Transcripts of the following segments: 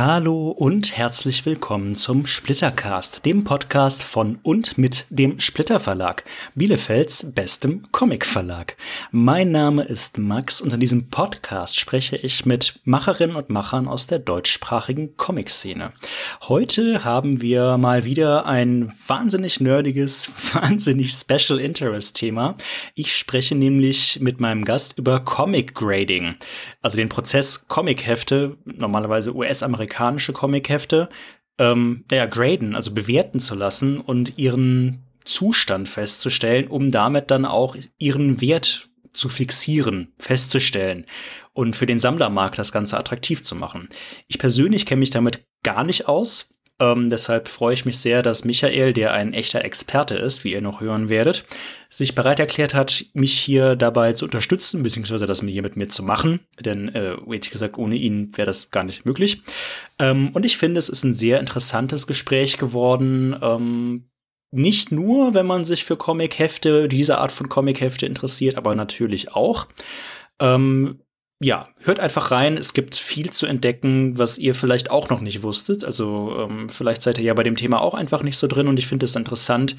Hallo und herzlich willkommen zum Splittercast, dem Podcast von und mit dem Splitter Verlag, Bielefelds bestem Comic Verlag. Mein Name ist Max und in diesem Podcast spreche ich mit Macherinnen und Machern aus der deutschsprachigen Comic-Szene. Heute haben wir mal wieder ein wahnsinnig nerdiges, wahnsinnig Special Interest Thema. Ich spreche nämlich mit meinem Gast über Comic Grading, also den Prozess Comic-Hefte, normalerweise US-amerikanische amerikanische Comichefte ähm, ja, graden, also bewerten zu lassen und ihren Zustand festzustellen, um damit dann auch ihren Wert zu fixieren, festzustellen und für den Sammlermarkt das Ganze attraktiv zu machen. Ich persönlich kenne mich damit gar nicht aus. Ähm, deshalb freue ich mich sehr, dass Michael, der ein echter Experte ist, wie ihr noch hören werdet, sich bereit erklärt hat, mich hier dabei zu unterstützen, beziehungsweise das hier mit mir zu machen. Denn, äh, ehrlich gesagt, ohne ihn wäre das gar nicht möglich. Ähm, und ich finde, es ist ein sehr interessantes Gespräch geworden. Ähm, nicht nur, wenn man sich für Comic-Hefte, diese Art von Comic-Hefte interessiert, aber natürlich auch. Ähm, ja, hört einfach rein. Es gibt viel zu entdecken, was ihr vielleicht auch noch nicht wusstet. Also ähm, vielleicht seid ihr ja bei dem Thema auch einfach nicht so drin. Und ich finde es interessant,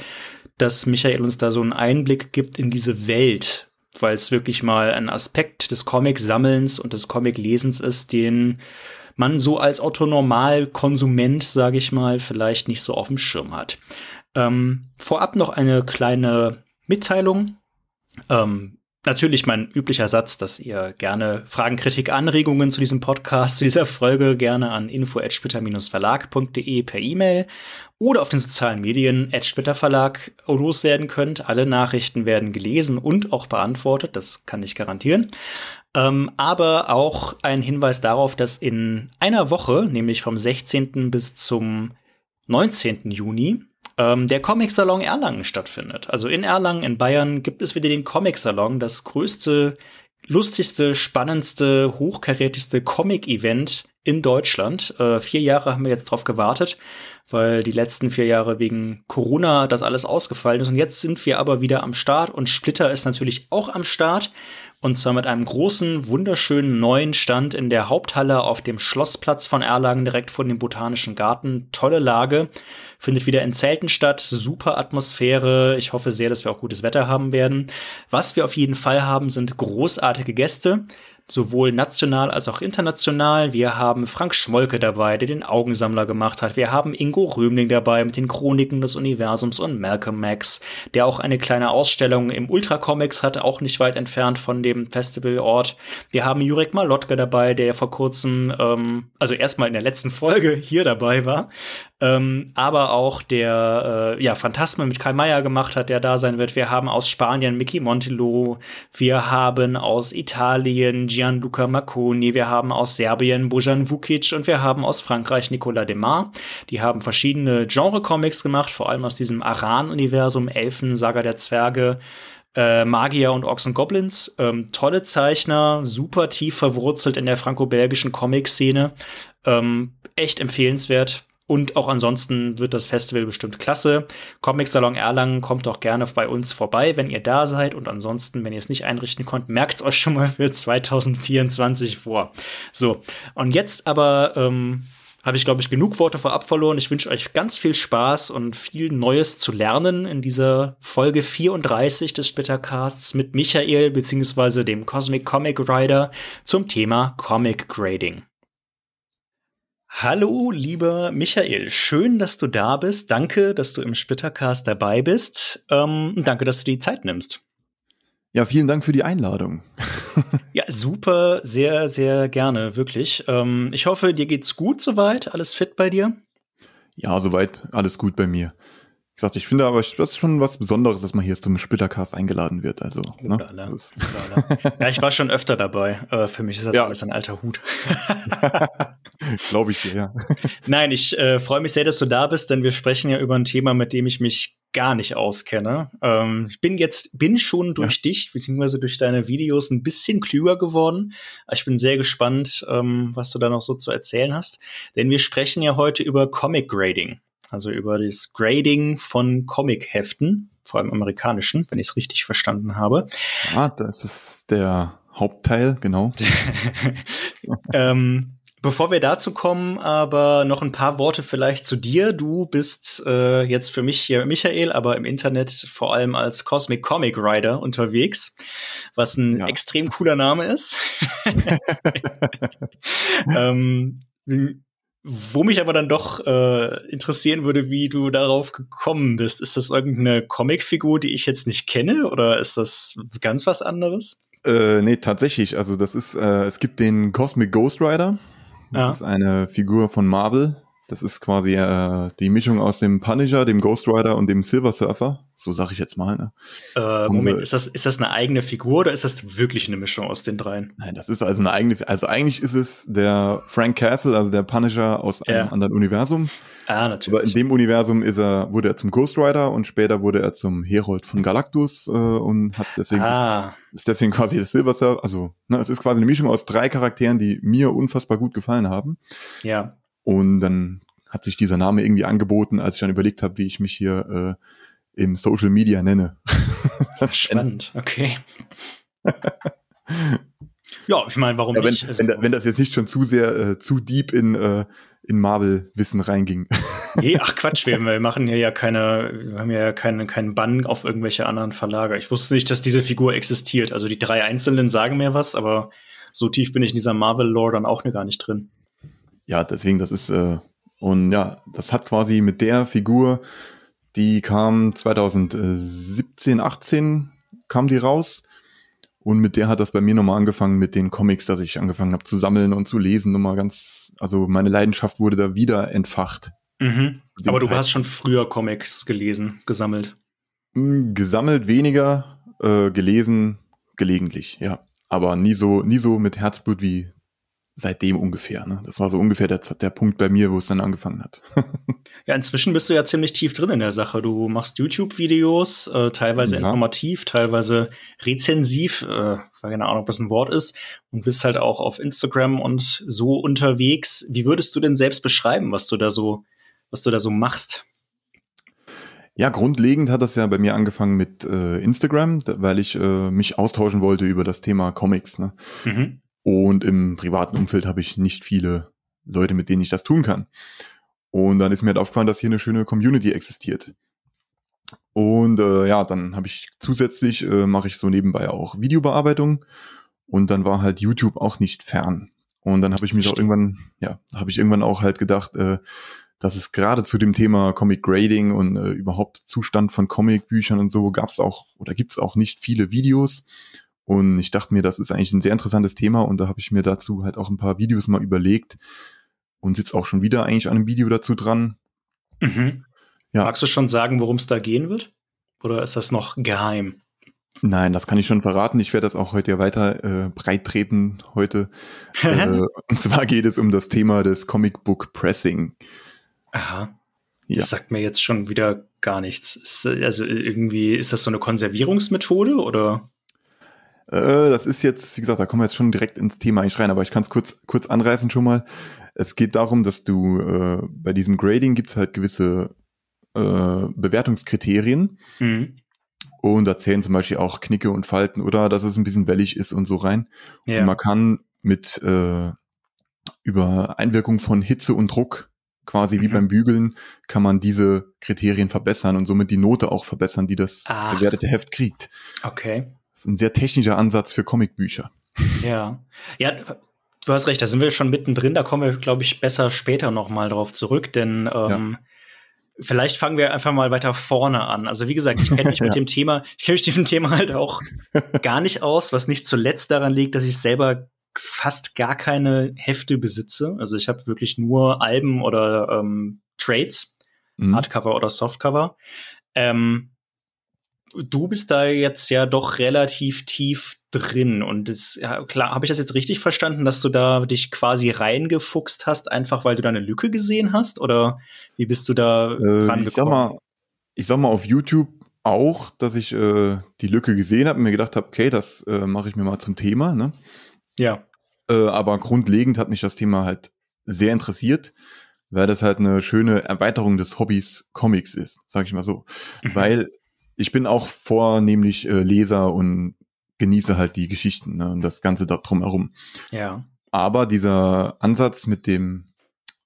dass Michael uns da so einen Einblick gibt in diese Welt, weil es wirklich mal ein Aspekt des Comic-Sammelns und des Comic-Lesens ist, den man so als Otto-Normal-Konsument, sage ich mal, vielleicht nicht so auf dem Schirm hat. Ähm, vorab noch eine kleine Mitteilung. Ähm, Natürlich mein üblicher Satz, dass ihr gerne Fragen, Kritik, Anregungen zu diesem Podcast, zu dieser Folge gerne an info@splitter-verlag.de per E-Mail oder auf den sozialen Medien Verlag loswerden könnt. Alle Nachrichten werden gelesen und auch beantwortet, das kann ich garantieren. Ähm, aber auch ein Hinweis darauf, dass in einer Woche, nämlich vom 16. bis zum 19. Juni, ähm, der Comic-Salon Erlangen stattfindet. Also in Erlangen, in Bayern, gibt es wieder den Comic-Salon, das größte, lustigste, spannendste, hochkarätigste Comic-Event in Deutschland. Äh, vier Jahre haben wir jetzt drauf gewartet, weil die letzten vier Jahre wegen Corona das alles ausgefallen ist. Und jetzt sind wir aber wieder am Start und Splitter ist natürlich auch am Start. Und zwar mit einem großen, wunderschönen neuen Stand in der Haupthalle auf dem Schlossplatz von Erlangen direkt vor dem Botanischen Garten. Tolle Lage. Findet wieder in Zelten statt. Super Atmosphäre. Ich hoffe sehr, dass wir auch gutes Wetter haben werden. Was wir auf jeden Fall haben, sind großartige Gäste sowohl national als auch international. Wir haben Frank Schmolke dabei, der den Augensammler gemacht hat. Wir haben Ingo Römling dabei mit den Chroniken des Universums und Malcolm Max, der auch eine kleine Ausstellung im Ultra Comics hat, auch nicht weit entfernt von dem Festivalort. Wir haben Jurek Malotke dabei, der vor kurzem, ähm, also erstmal in der letzten Folge hier dabei war, ähm, aber auch der äh, ja Phantasme mit Karl Mayer gemacht hat, der da sein wird. Wir haben aus Spanien Mickey Montillo, wir haben aus Italien Gianluca Marconi, wir haben aus Serbien Bojan Vukic und wir haben aus Frankreich Nicolas Demar. Die haben verschiedene Genre-Comics gemacht, vor allem aus diesem Aran-Universum, Elfen, Saga der Zwerge, äh, Magier und und Goblins. Ähm, tolle Zeichner, super tief verwurzelt in der franco-belgischen Comic-Szene. Ähm, echt empfehlenswert. Und auch ansonsten wird das Festival bestimmt klasse. Comic Salon Erlangen kommt auch gerne bei uns vorbei, wenn ihr da seid. Und ansonsten, wenn ihr es nicht einrichten konnt, merkt es euch schon mal für 2024 vor. So, und jetzt aber ähm, habe ich, glaube ich, genug Worte vorab verloren. Ich wünsche euch ganz viel Spaß und viel Neues zu lernen in dieser Folge 34 des Splittercasts mit Michael bzw. dem Cosmic Comic Rider zum Thema Comic Grading. Hallo, lieber Michael. Schön, dass du da bist. Danke, dass du im Splittercast dabei bist. Ähm, danke, dass du die Zeit nimmst. Ja, vielen Dank für die Einladung. ja, super, sehr, sehr gerne, wirklich. Ähm, ich hoffe, dir geht's gut soweit. Alles fit bei dir? Ja, soweit alles gut bei mir gesagt, ich finde aber, das ist schon was Besonderes, dass man hier zum Splittercast eingeladen wird. Also, ne? ja, ich war schon öfter dabei. Äh, für mich ist das ja. alles ein alter Hut. Glaube ich dir, ja. Nein, ich äh, freue mich sehr, dass du da bist, denn wir sprechen ja über ein Thema, mit dem ich mich gar nicht auskenne. Ähm, ich bin jetzt, bin schon durch ja. dich, beziehungsweise durch deine Videos ein bisschen klüger geworden. Ich bin sehr gespannt, ähm, was du da noch so zu erzählen hast. Denn wir sprechen ja heute über Comic Grading also über das Grading von Comic-Heften, vor allem amerikanischen, wenn ich es richtig verstanden habe. Ah, das ist der Hauptteil, genau. ähm, Bevor wir dazu kommen, aber noch ein paar Worte vielleicht zu dir. Du bist äh, jetzt für mich hier Michael, aber im Internet vor allem als Cosmic Comic Rider unterwegs, was ein ja. extrem cooler Name ist. ähm, wo mich aber dann doch äh, interessieren würde, wie du darauf gekommen bist. Ist das irgendeine Comicfigur, die ich jetzt nicht kenne, oder ist das ganz was anderes? Äh, nee, tatsächlich. Also das ist, äh, es gibt den Cosmic Ghost Rider. Das ja. ist eine Figur von Marvel. Das ist quasi äh, die Mischung aus dem Punisher, dem Ghost Rider und dem Silver Surfer. So sag ich jetzt mal. Ne? Äh, Moment, ist das, ist das eine eigene Figur oder ist das wirklich eine Mischung aus den dreien? Nein, das ist also eine eigene. Also eigentlich ist es der Frank Castle, also der Punisher aus einem ja. anderen Universum. Ah, natürlich. Aber in dem Universum ist er, wurde er zum Ghost Rider und später wurde er zum Herold von Galactus äh, und hat deswegen ah. ist deswegen quasi das Silver Surfer. Also ne, es ist quasi eine Mischung aus drei Charakteren, die mir unfassbar gut gefallen haben. Ja. Und dann hat sich dieser Name irgendwie angeboten, als ich dann überlegt habe, wie ich mich hier äh, im Social Media nenne. Spannend, okay. ja, ich meine, warum ja, wenn, nicht? Also, wenn, wenn, das jetzt nicht schon zu sehr, äh, zu deep in, äh, in Marvel-Wissen reinging. nee, ach Quatsch, wir, wir machen hier ja keine, wir haben ja keinen keinen Bann auf irgendwelche anderen Verlager. Ich wusste nicht, dass diese Figur existiert. Also die drei Einzelnen sagen mir was, aber so tief bin ich in dieser Marvel-Lore dann auch gar nicht drin. Ja, deswegen, das ist, äh, und ja, das hat quasi mit der Figur, die kam 2017, 18 kam die raus. Und mit der hat das bei mir nochmal angefangen mit den Comics, dass ich angefangen habe zu sammeln und zu lesen. Nochmal ganz, also meine Leidenschaft wurde da wieder entfacht. Mhm. Aber du Zeit. hast schon früher Comics gelesen, gesammelt. Hm, gesammelt weniger, äh, gelesen gelegentlich, ja. Aber nie so, nie so mit Herzblut wie seitdem ungefähr. Ne? Das war so ungefähr der, der Punkt bei mir, wo es dann angefangen hat. ja, inzwischen bist du ja ziemlich tief drin in der Sache. Du machst YouTube-Videos, äh, teilweise ja. informativ, teilweise rezensiv, äh, keine Ahnung, ob das ein Wort ist, und bist halt auch auf Instagram und so unterwegs. Wie würdest du denn selbst beschreiben, was du da so, was du da so machst? Ja, grundlegend hat das ja bei mir angefangen mit äh, Instagram, weil ich äh, mich austauschen wollte über das Thema Comics. Ne? Mhm. Und im privaten Umfeld habe ich nicht viele Leute, mit denen ich das tun kann. Und dann ist mir halt aufgefallen, dass hier eine schöne Community existiert. Und äh, ja, dann habe ich zusätzlich, äh, mache ich so nebenbei auch Videobearbeitung. Und dann war halt YouTube auch nicht fern. Und dann habe ich mich Stimmt. auch irgendwann, ja, habe ich irgendwann auch halt gedacht, äh, dass es gerade zu dem Thema Comic Grading und äh, überhaupt Zustand von Comicbüchern und so gab es auch oder gibt es auch nicht viele Videos. Und ich dachte mir, das ist eigentlich ein sehr interessantes Thema und da habe ich mir dazu halt auch ein paar Videos mal überlegt und sitze auch schon wieder eigentlich an einem Video dazu dran. Mhm. Ja. Magst du schon sagen, worum es da gehen wird? Oder ist das noch geheim? Nein, das kann ich schon verraten. Ich werde das auch heute ja weiter äh, breit treten heute. äh, und zwar geht es um das Thema des Comic Book Pressing. Aha. Ja. Das sagt mir jetzt schon wieder gar nichts. Ist, also irgendwie, ist das so eine Konservierungsmethode oder? Äh, das ist jetzt, wie gesagt, da kommen wir jetzt schon direkt ins Thema eigentlich rein, aber ich kann es kurz, kurz anreißen schon mal. Es geht darum, dass du äh, bei diesem Grading gibt es halt gewisse äh, Bewertungskriterien. Mhm. Und da zählen zum Beispiel auch Knicke und Falten oder dass es ein bisschen wellig ist und so rein. Ja. Und man kann mit äh, über Einwirkung von Hitze und Druck, quasi mhm. wie beim Bügeln, kann man diese Kriterien verbessern und somit die Note auch verbessern, die das Ach. bewertete Heft kriegt. Okay. Das ist ein sehr technischer Ansatz für Comicbücher. Ja. Ja, du hast recht, da sind wir schon mittendrin, da kommen wir, glaube ich, besser später nochmal drauf zurück, denn ähm, ja. vielleicht fangen wir einfach mal weiter vorne an. Also wie gesagt, ich kenne mich mit ja. dem Thema, ich kenne mich mit dem Thema halt auch gar nicht aus, was nicht zuletzt daran liegt, dass ich selber fast gar keine Hefte besitze. Also ich habe wirklich nur Alben oder ähm, Trades, mhm. Hardcover oder Softcover. Ähm, du bist da jetzt ja doch relativ tief drin und das, ja, klar, habe ich das jetzt richtig verstanden, dass du da dich quasi reingefuchst hast, einfach weil du da eine Lücke gesehen hast oder wie bist du da äh, rangekommen? Ich sag mal, ich sag mal auf YouTube auch, dass ich äh, die Lücke gesehen habe und mir gedacht habe, okay, das äh, mache ich mir mal zum Thema, ne? Ja. Äh, aber grundlegend hat mich das Thema halt sehr interessiert, weil das halt eine schöne Erweiterung des Hobbys Comics ist, sag ich mal so. Mhm. Weil ich bin auch vornehmlich äh, Leser und genieße halt die Geschichten ne, und das Ganze da drumherum. Ja. aber dieser Ansatz mit dem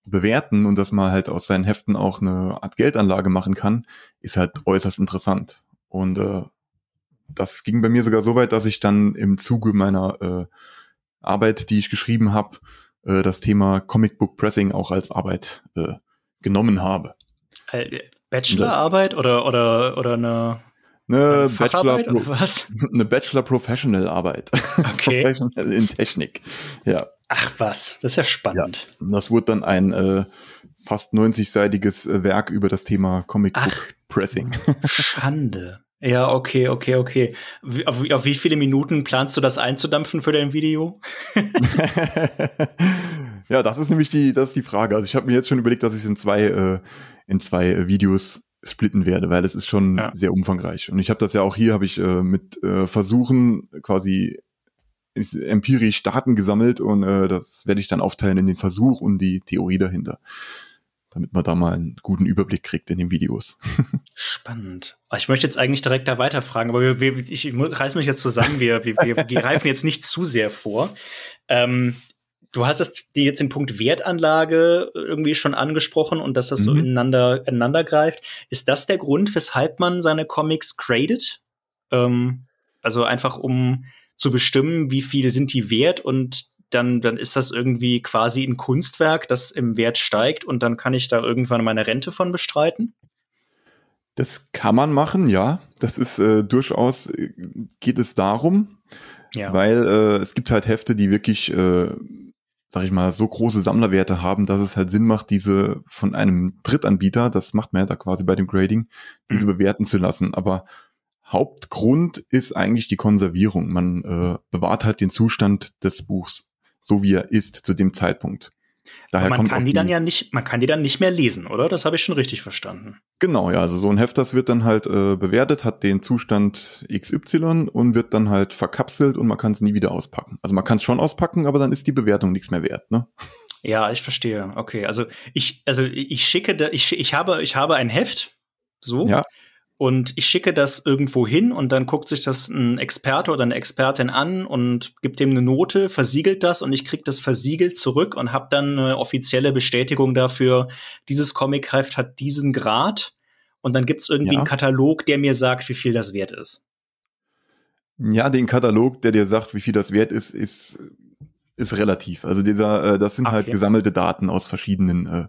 Bewerten und dass man halt aus seinen Heften auch eine Art Geldanlage machen kann, ist halt äußerst interessant. Und äh, das ging bei mir sogar so weit, dass ich dann im Zuge meiner äh, Arbeit, die ich geschrieben habe, äh, das Thema Comic Book Pressing auch als Arbeit äh, genommen habe. Bachelorarbeit oder oder oder eine eine Bachelor, oder was? eine Bachelor Professional Arbeit. Okay. Professional in Technik. Ja. Ach was, das ist ja spannend. Ja, das wurde dann ein äh, fast 90-seitiges äh, Werk über das Thema Comic Book Ach, Pressing. Schande. Ja, okay, okay, okay. Auf, auf, wie viele Minuten planst du das einzudampfen für dein Video? ja, das ist nämlich die, das ist die Frage. Also ich habe mir jetzt schon überlegt, dass ich es in zwei, äh, in zwei äh, Videos splitten werde, weil es ist schon ja. sehr umfangreich. Und ich habe das ja auch hier, habe ich äh, mit äh, Versuchen quasi empirisch Daten gesammelt und äh, das werde ich dann aufteilen in den Versuch und die Theorie dahinter damit man da mal einen guten Überblick kriegt in den Videos. Spannend. Ich möchte jetzt eigentlich direkt da weiterfragen, aber wir, wir, ich reiß mich jetzt zusammen, wir, wir, wir greifen jetzt nicht zu sehr vor. Ähm, du hast es dir jetzt den Punkt Wertanlage irgendwie schon angesprochen und dass das mhm. so ineinander, ineinander greift. Ist das der Grund, weshalb man seine Comics gradet? Ähm, also einfach um zu bestimmen, wie viel sind die wert und dann, dann ist das irgendwie quasi ein Kunstwerk, das im Wert steigt und dann kann ich da irgendwann meine Rente von bestreiten? Das kann man machen, ja. Das ist äh, durchaus, äh, geht es darum, ja. weil äh, es gibt halt Hefte, die wirklich, äh, sag ich mal, so große Sammlerwerte haben, dass es halt Sinn macht, diese von einem Drittanbieter, das macht man ja da quasi bei dem Grading, diese mhm. bewerten zu lassen. Aber Hauptgrund ist eigentlich die Konservierung. Man äh, bewahrt halt den Zustand des Buchs so wie er ist zu dem Zeitpunkt. Daher man kann die, die dann ja nicht, man kann die dann nicht mehr lesen, oder? Das habe ich schon richtig verstanden. Genau, ja. Also so ein Heft, das wird dann halt äh, bewertet, hat den Zustand XY und wird dann halt verkapselt und man kann es nie wieder auspacken. Also man kann es schon auspacken, aber dann ist die Bewertung nichts mehr wert, ne? Ja, ich verstehe. Okay, also ich, also ich schicke, da, ich, ich habe, ich habe ein Heft, so. Ja und ich schicke das irgendwo hin und dann guckt sich das ein Experte oder eine Expertin an und gibt dem eine Note, versiegelt das und ich krieg das versiegelt zurück und habe dann eine offizielle Bestätigung dafür, dieses Comic-Heft hat diesen Grad und dann gibt's irgendwie ja. einen Katalog, der mir sagt, wie viel das wert ist. Ja, den Katalog, der dir sagt, wie viel das wert ist, ist ist relativ. Also dieser, äh, das sind halt okay. halt gesammelte Daten aus verschiedenen äh,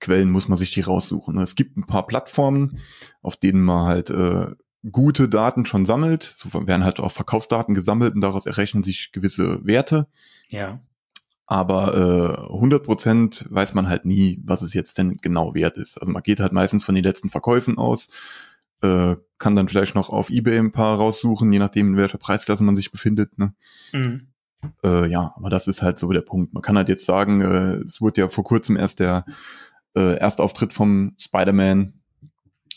Quellen, muss man sich die raussuchen. Es gibt ein paar Plattformen, auf denen man halt äh, gute Daten schon sammelt. So werden halt auch Verkaufsdaten gesammelt und daraus errechnen sich gewisse Werte. Ja. Aber äh, 100 Prozent weiß man halt nie, was es jetzt denn genau wert ist. Also man geht halt meistens von den letzten Verkäufen aus, äh, kann dann vielleicht noch auf eBay ein paar raussuchen, je nachdem, in welcher Preisklasse man sich befindet. Ne? Mhm. Äh, ja, aber das ist halt so der Punkt. Man kann halt jetzt sagen, äh, es wurde ja vor kurzem erst der äh, Erstauftritt vom Spider-Man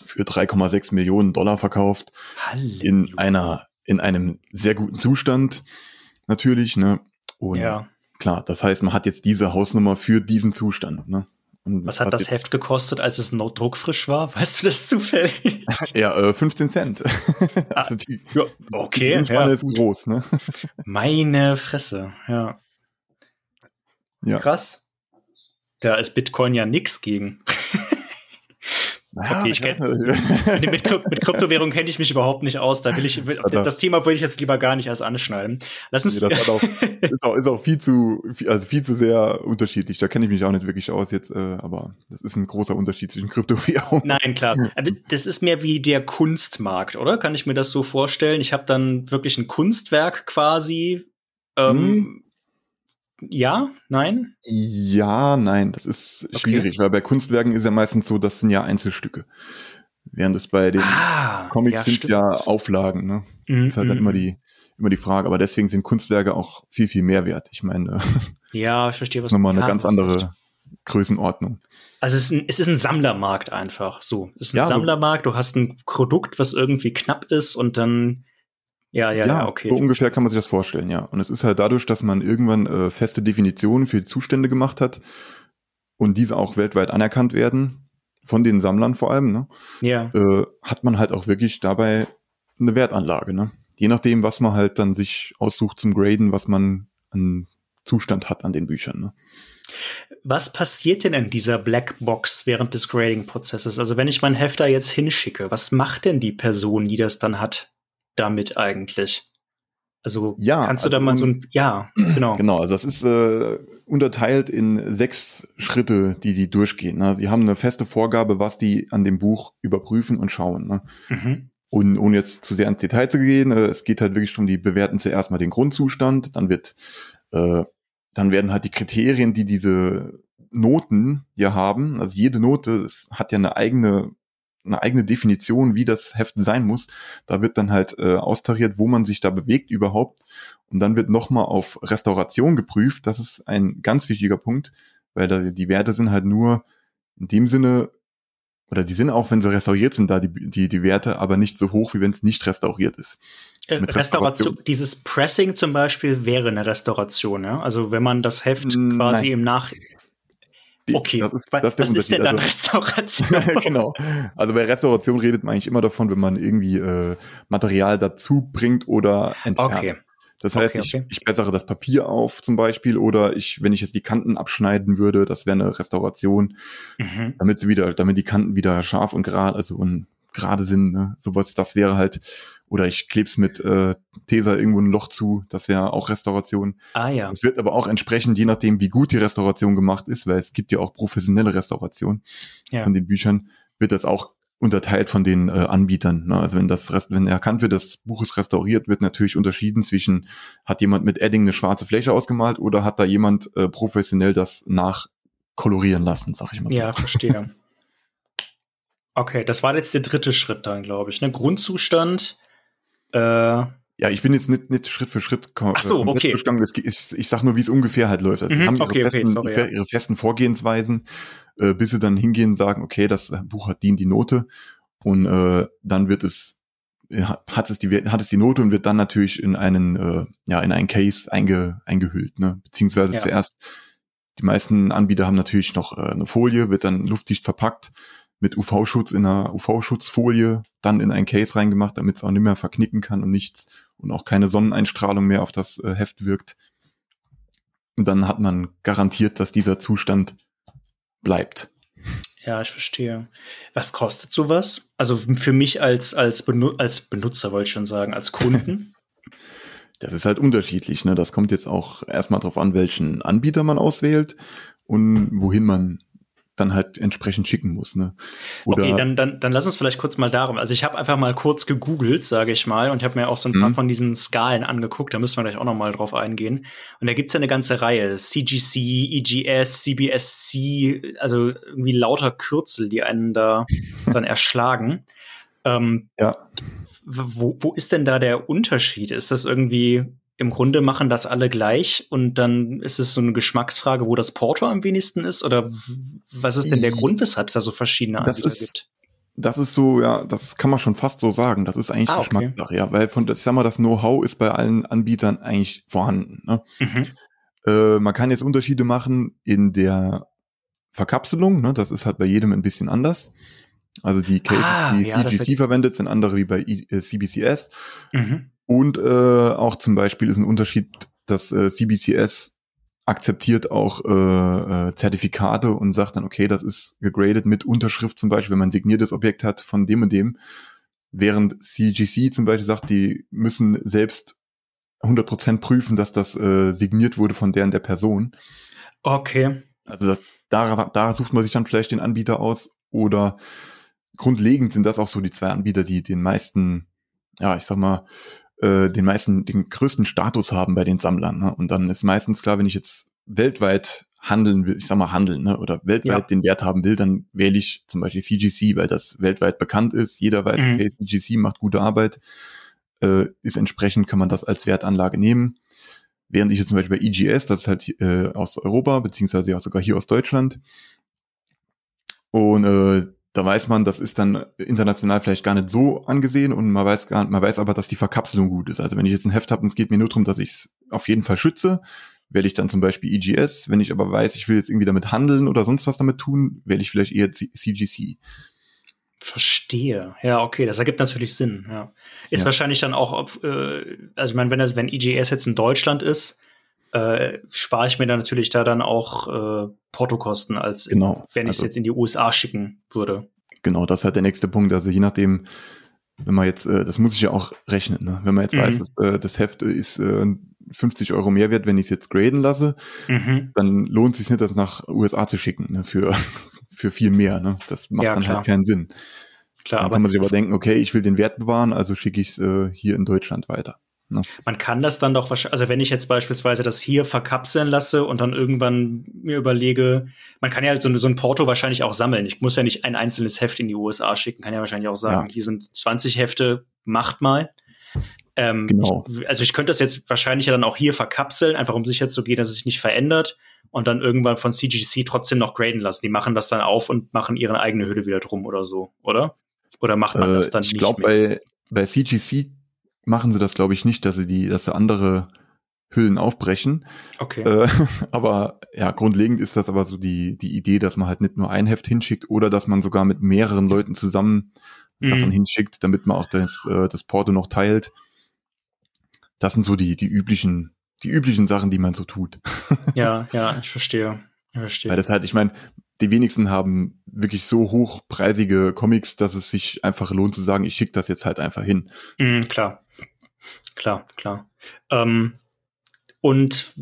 für 3,6 Millionen Dollar verkauft. Halleluja. In einer, in einem sehr guten Zustand, natürlich, ne? Und ja. klar, das heißt, man hat jetzt diese Hausnummer für diesen Zustand, ne? Und Was hat das Heft gekostet, als es noch druckfrisch war? Weißt du das zufällig? ja, äh, 15 Cent. Ah, also die, ja, okay. Die ja, ist groß, ne? Meine Fresse, ja. ja. Krass. Da ist Bitcoin ja nix gegen. Okay, ich kenn, mit, mit Kryptowährung kenne ich mich überhaupt nicht aus. Da will ich, das Thema würde ich jetzt lieber gar nicht erst anschneiden. Lass uns. Nee, das auch, ist, auch, ist auch viel zu, also viel zu sehr unterschiedlich. Da kenne ich mich auch nicht wirklich aus jetzt, äh, aber das ist ein großer Unterschied zwischen Kryptowährung. Nein, klar. Das ist mehr wie der Kunstmarkt, oder? Kann ich mir das so vorstellen? Ich habe dann wirklich ein Kunstwerk quasi. Ähm, hm ja, nein? Ja, nein, das ist okay. schwierig, weil bei Kunstwerken ist ja meistens so, das sind ja Einzelstücke. Während es bei den ah, Comics ja, sind ja Auflagen, ne? Mhm, das ist halt dann mhm. immer die, immer die Frage. Aber deswegen sind Kunstwerke auch viel, viel mehr wert. Ich meine, ja, ich verstehe, was das ist nochmal eine ganz andere. Größenordnung. Also es ist, ein, es ist ein Sammlermarkt einfach. So, es ist ein ja, Sammlermarkt. Du hast ein Produkt, was irgendwie knapp ist und dann ja, ja, ja, okay. So ungefähr kann man sich das vorstellen, ja. Und es ist halt dadurch, dass man irgendwann äh, feste Definitionen für die Zustände gemacht hat und diese auch weltweit anerkannt werden, von den Sammlern vor allem, ne? Ja. Äh, hat man halt auch wirklich dabei eine Wertanlage, ne? Je nachdem, was man halt dann sich aussucht zum Graden, was man an Zustand hat an den Büchern. Ne? Was passiert denn in dieser Blackbox während des Grading-Prozesses? Also wenn ich mein Hefter jetzt hinschicke, was macht denn die Person, die das dann hat, damit eigentlich? Also ja, kannst du also, da mal so ein ja genau genau also das ist äh, unterteilt in sechs Schritte, die die durchgehen. Ne? Sie haben eine feste Vorgabe, was die an dem Buch überprüfen und schauen. Ne? Mhm. Und ohne jetzt zu sehr ins Detail zu gehen, äh, es geht halt wirklich darum, die bewerten zuerst mal den Grundzustand, dann wird äh, dann werden halt die Kriterien, die diese Noten ja haben, also jede Note es hat ja eine eigene eine eigene Definition, wie das Heft sein muss. Da wird dann halt äh, austariert, wo man sich da bewegt überhaupt. Und dann wird nochmal auf Restauration geprüft. Das ist ein ganz wichtiger Punkt, weil da die Werte sind halt nur in dem Sinne, oder die sind auch, wenn sie restauriert sind, da die, die, die Werte, aber nicht so hoch, wie wenn es nicht restauriert ist. Äh, Restauration, Restauration, dieses Pressing zum Beispiel wäre eine Restauration, ja? Also wenn man das Heft quasi Nein. im Nach okay, das ist, das ist was ist denn dann also, Restauration? genau. Also bei Restauration redet man eigentlich immer davon, wenn man irgendwie äh, Material dazu bringt oder entfernt. Okay. Das heißt, okay, okay. Ich, ich bessere das Papier auf zum Beispiel oder ich, wenn ich jetzt die Kanten abschneiden würde, das wäre eine Restauration, mhm. damit sie wieder, damit die Kanten wieder scharf und gerade, also und gerade sind, ne? sowas, das wäre halt, oder ich kleb's mit äh, Tesa irgendwo ein Loch zu, das wäre auch Restauration. Ah ja. Es wird aber auch entsprechend, je nachdem, wie gut die Restauration gemacht ist, weil es gibt ja auch professionelle Restauration ja. von den Büchern, wird das auch unterteilt von den äh, Anbietern. Ne? Also wenn das wenn erkannt wird, das Buch ist restauriert, wird natürlich unterschieden zwischen hat jemand mit Edding eine schwarze Fläche ausgemalt oder hat da jemand äh, professionell das nachkolorieren lassen, sag ich mal. So. Ja, verstehe. okay, das war jetzt der dritte Schritt dann, glaube ich. Ne? Grundzustand. Äh, ja, ich bin jetzt nicht, nicht Schritt für Schritt Ach so, okay. Ich, ich sag nur, wie es ungefähr halt läuft. Also mhm, die haben okay, ihre, festen, okay, sorry, ihre, festen Vorgehensweisen äh, bis sie dann hingehen und sagen, okay, das Buch hat dient die Note und äh, dann wird es hat es die hat es die Note und wird dann natürlich in einen äh, ja in einen Case einge, eingehüllt, ne? Beziehungsweise ja. zuerst die meisten Anbieter haben natürlich noch äh, eine Folie, wird dann luftdicht verpackt mit UV-Schutz in einer UV-Schutzfolie, dann in ein Case reingemacht, damit es auch nicht mehr verknicken kann und nichts und auch keine Sonneneinstrahlung mehr auf das äh, Heft wirkt. Und dann hat man garantiert, dass dieser Zustand bleibt. Ja, ich verstehe. Was kostet sowas? Also für mich als, als, Benu als Benutzer wollte ich schon sagen, als Kunden? Das ist halt unterschiedlich. Ne? Das kommt jetzt auch erstmal darauf an, welchen Anbieter man auswählt und wohin man dann halt entsprechend schicken muss. Ne? Oder okay, dann, dann, dann lass uns vielleicht kurz mal darum. Also ich habe einfach mal kurz gegoogelt, sage ich mal, und habe mir auch so ein paar mhm. von diesen Skalen angeguckt. Da müssen wir gleich auch noch mal drauf eingehen. Und da gibt's ja eine ganze Reihe. CGC, EGS, CBSC, also irgendwie lauter Kürzel, die einen da dann erschlagen. Ähm, ja. Wo, wo ist denn da der Unterschied? Ist das irgendwie im Grunde machen das alle gleich und dann ist es so eine Geschmacksfrage, wo das Porto am wenigsten ist? Oder was ist denn der Grund, weshalb es da so verschiedene Anbieter ist, gibt? Das ist so, ja, das kann man schon fast so sagen. Das ist eigentlich ah, okay. Geschmackssache, ja, weil von, ich sag mal, das Know-how ist bei allen Anbietern eigentlich vorhanden. Ne? Mhm. Äh, man kann jetzt Unterschiede machen in der Verkapselung, ne? das ist halt bei jedem ein bisschen anders. Also die Cases, ah, die ja, CGC verwendet, sind andere wie bei äh, CBCS. Mhm. Und äh, auch zum Beispiel ist ein Unterschied, dass äh, CBCS akzeptiert auch äh, äh, Zertifikate und sagt dann, okay, das ist gegradet mit Unterschrift zum Beispiel, wenn man ein signiertes Objekt hat von dem und dem. Während CGC zum Beispiel sagt, die müssen selbst 100% prüfen, dass das äh, signiert wurde von der und der Person. Okay. Also das, da, da sucht man sich dann vielleicht den Anbieter aus oder grundlegend sind das auch so die zwei Anbieter, die den meisten, ja, ich sag mal, äh, den meisten, den größten Status haben bei den Sammlern. Ne? Und dann ist meistens klar, wenn ich jetzt weltweit handeln will, ich sag mal handeln, ne, oder weltweit ja. den Wert haben will, dann wähle ich zum Beispiel CGC, weil das weltweit bekannt ist. Jeder weiß, mhm. okay, CGC macht gute Arbeit, äh, ist entsprechend, kann man das als Wertanlage nehmen. Während ich jetzt zum Beispiel bei EGS, das ist halt äh, aus Europa, beziehungsweise ja sogar hier aus Deutschland. Und äh, da weiß man, das ist dann international vielleicht gar nicht so angesehen und man weiß gar, man weiß aber, dass die Verkapselung gut ist. Also wenn ich jetzt ein Heft habe und es geht mir nur darum, dass ich es auf jeden Fall schütze, wähle ich dann zum Beispiel EGS. Wenn ich aber weiß, ich will jetzt irgendwie damit handeln oder sonst was damit tun, wähle ich vielleicht eher CGC. Verstehe. Ja, okay, das ergibt natürlich Sinn. Ja. Ist ja. wahrscheinlich dann auch, äh, also ich meine, wenn das, wenn EGS jetzt in Deutschland ist, äh, spare ich mir dann natürlich da dann auch äh, Portokosten, als genau. wenn ich es also, jetzt in die USA schicken würde. Genau, das ist halt der nächste Punkt. Also je nachdem, wenn man jetzt, äh, das muss ich ja auch rechnen, ne? wenn man jetzt mhm. weiß, dass, äh, das Heft ist äh, 50 Euro mehr wert, wenn ich es jetzt graden lasse, mhm. dann lohnt es sich nicht, das nach USA zu schicken, ne? für, für viel mehr. Ne? Das macht ja, dann halt klar. halt keinen Sinn. Klar, dann kann man sich aber denken, okay, ich will den Wert bewahren, also schicke ich es äh, hier in Deutschland weiter. Ne? Man kann das dann doch wahrscheinlich, also wenn ich jetzt beispielsweise das hier verkapseln lasse und dann irgendwann mir überlege, man kann ja so, so ein Porto wahrscheinlich auch sammeln. Ich muss ja nicht ein einzelnes Heft in die USA schicken, kann ja wahrscheinlich auch sagen, ja. hier sind 20 Hefte, macht mal. Ähm, genau. Ich, also ich könnte das jetzt wahrscheinlich ja dann auch hier verkapseln, einfach um sicher zu gehen, dass es sich nicht verändert und dann irgendwann von CGC trotzdem noch graden lassen. Die machen das dann auf und machen ihre eigene Hülle wieder drum oder so, oder? Oder macht man äh, das dann ich nicht? Ich glaube, bei, bei CGC machen sie das, glaube ich, nicht, dass sie die, dass sie andere Hüllen aufbrechen. Okay. Äh, aber ja, grundlegend ist das aber so die, die Idee, dass man halt nicht nur ein Heft hinschickt oder dass man sogar mit mehreren Leuten zusammen mhm. Sachen hinschickt, damit man auch das, äh, das Porto noch teilt. Das sind so die, die üblichen, die üblichen Sachen, die man so tut. ja, ja, ich verstehe. Ich verstehe. Weil das halt, ich meine, die wenigsten haben wirklich so hochpreisige Comics, dass es sich einfach lohnt zu sagen, ich schicke das jetzt halt einfach hin. Mhm, klar. Klar, klar. Ähm, und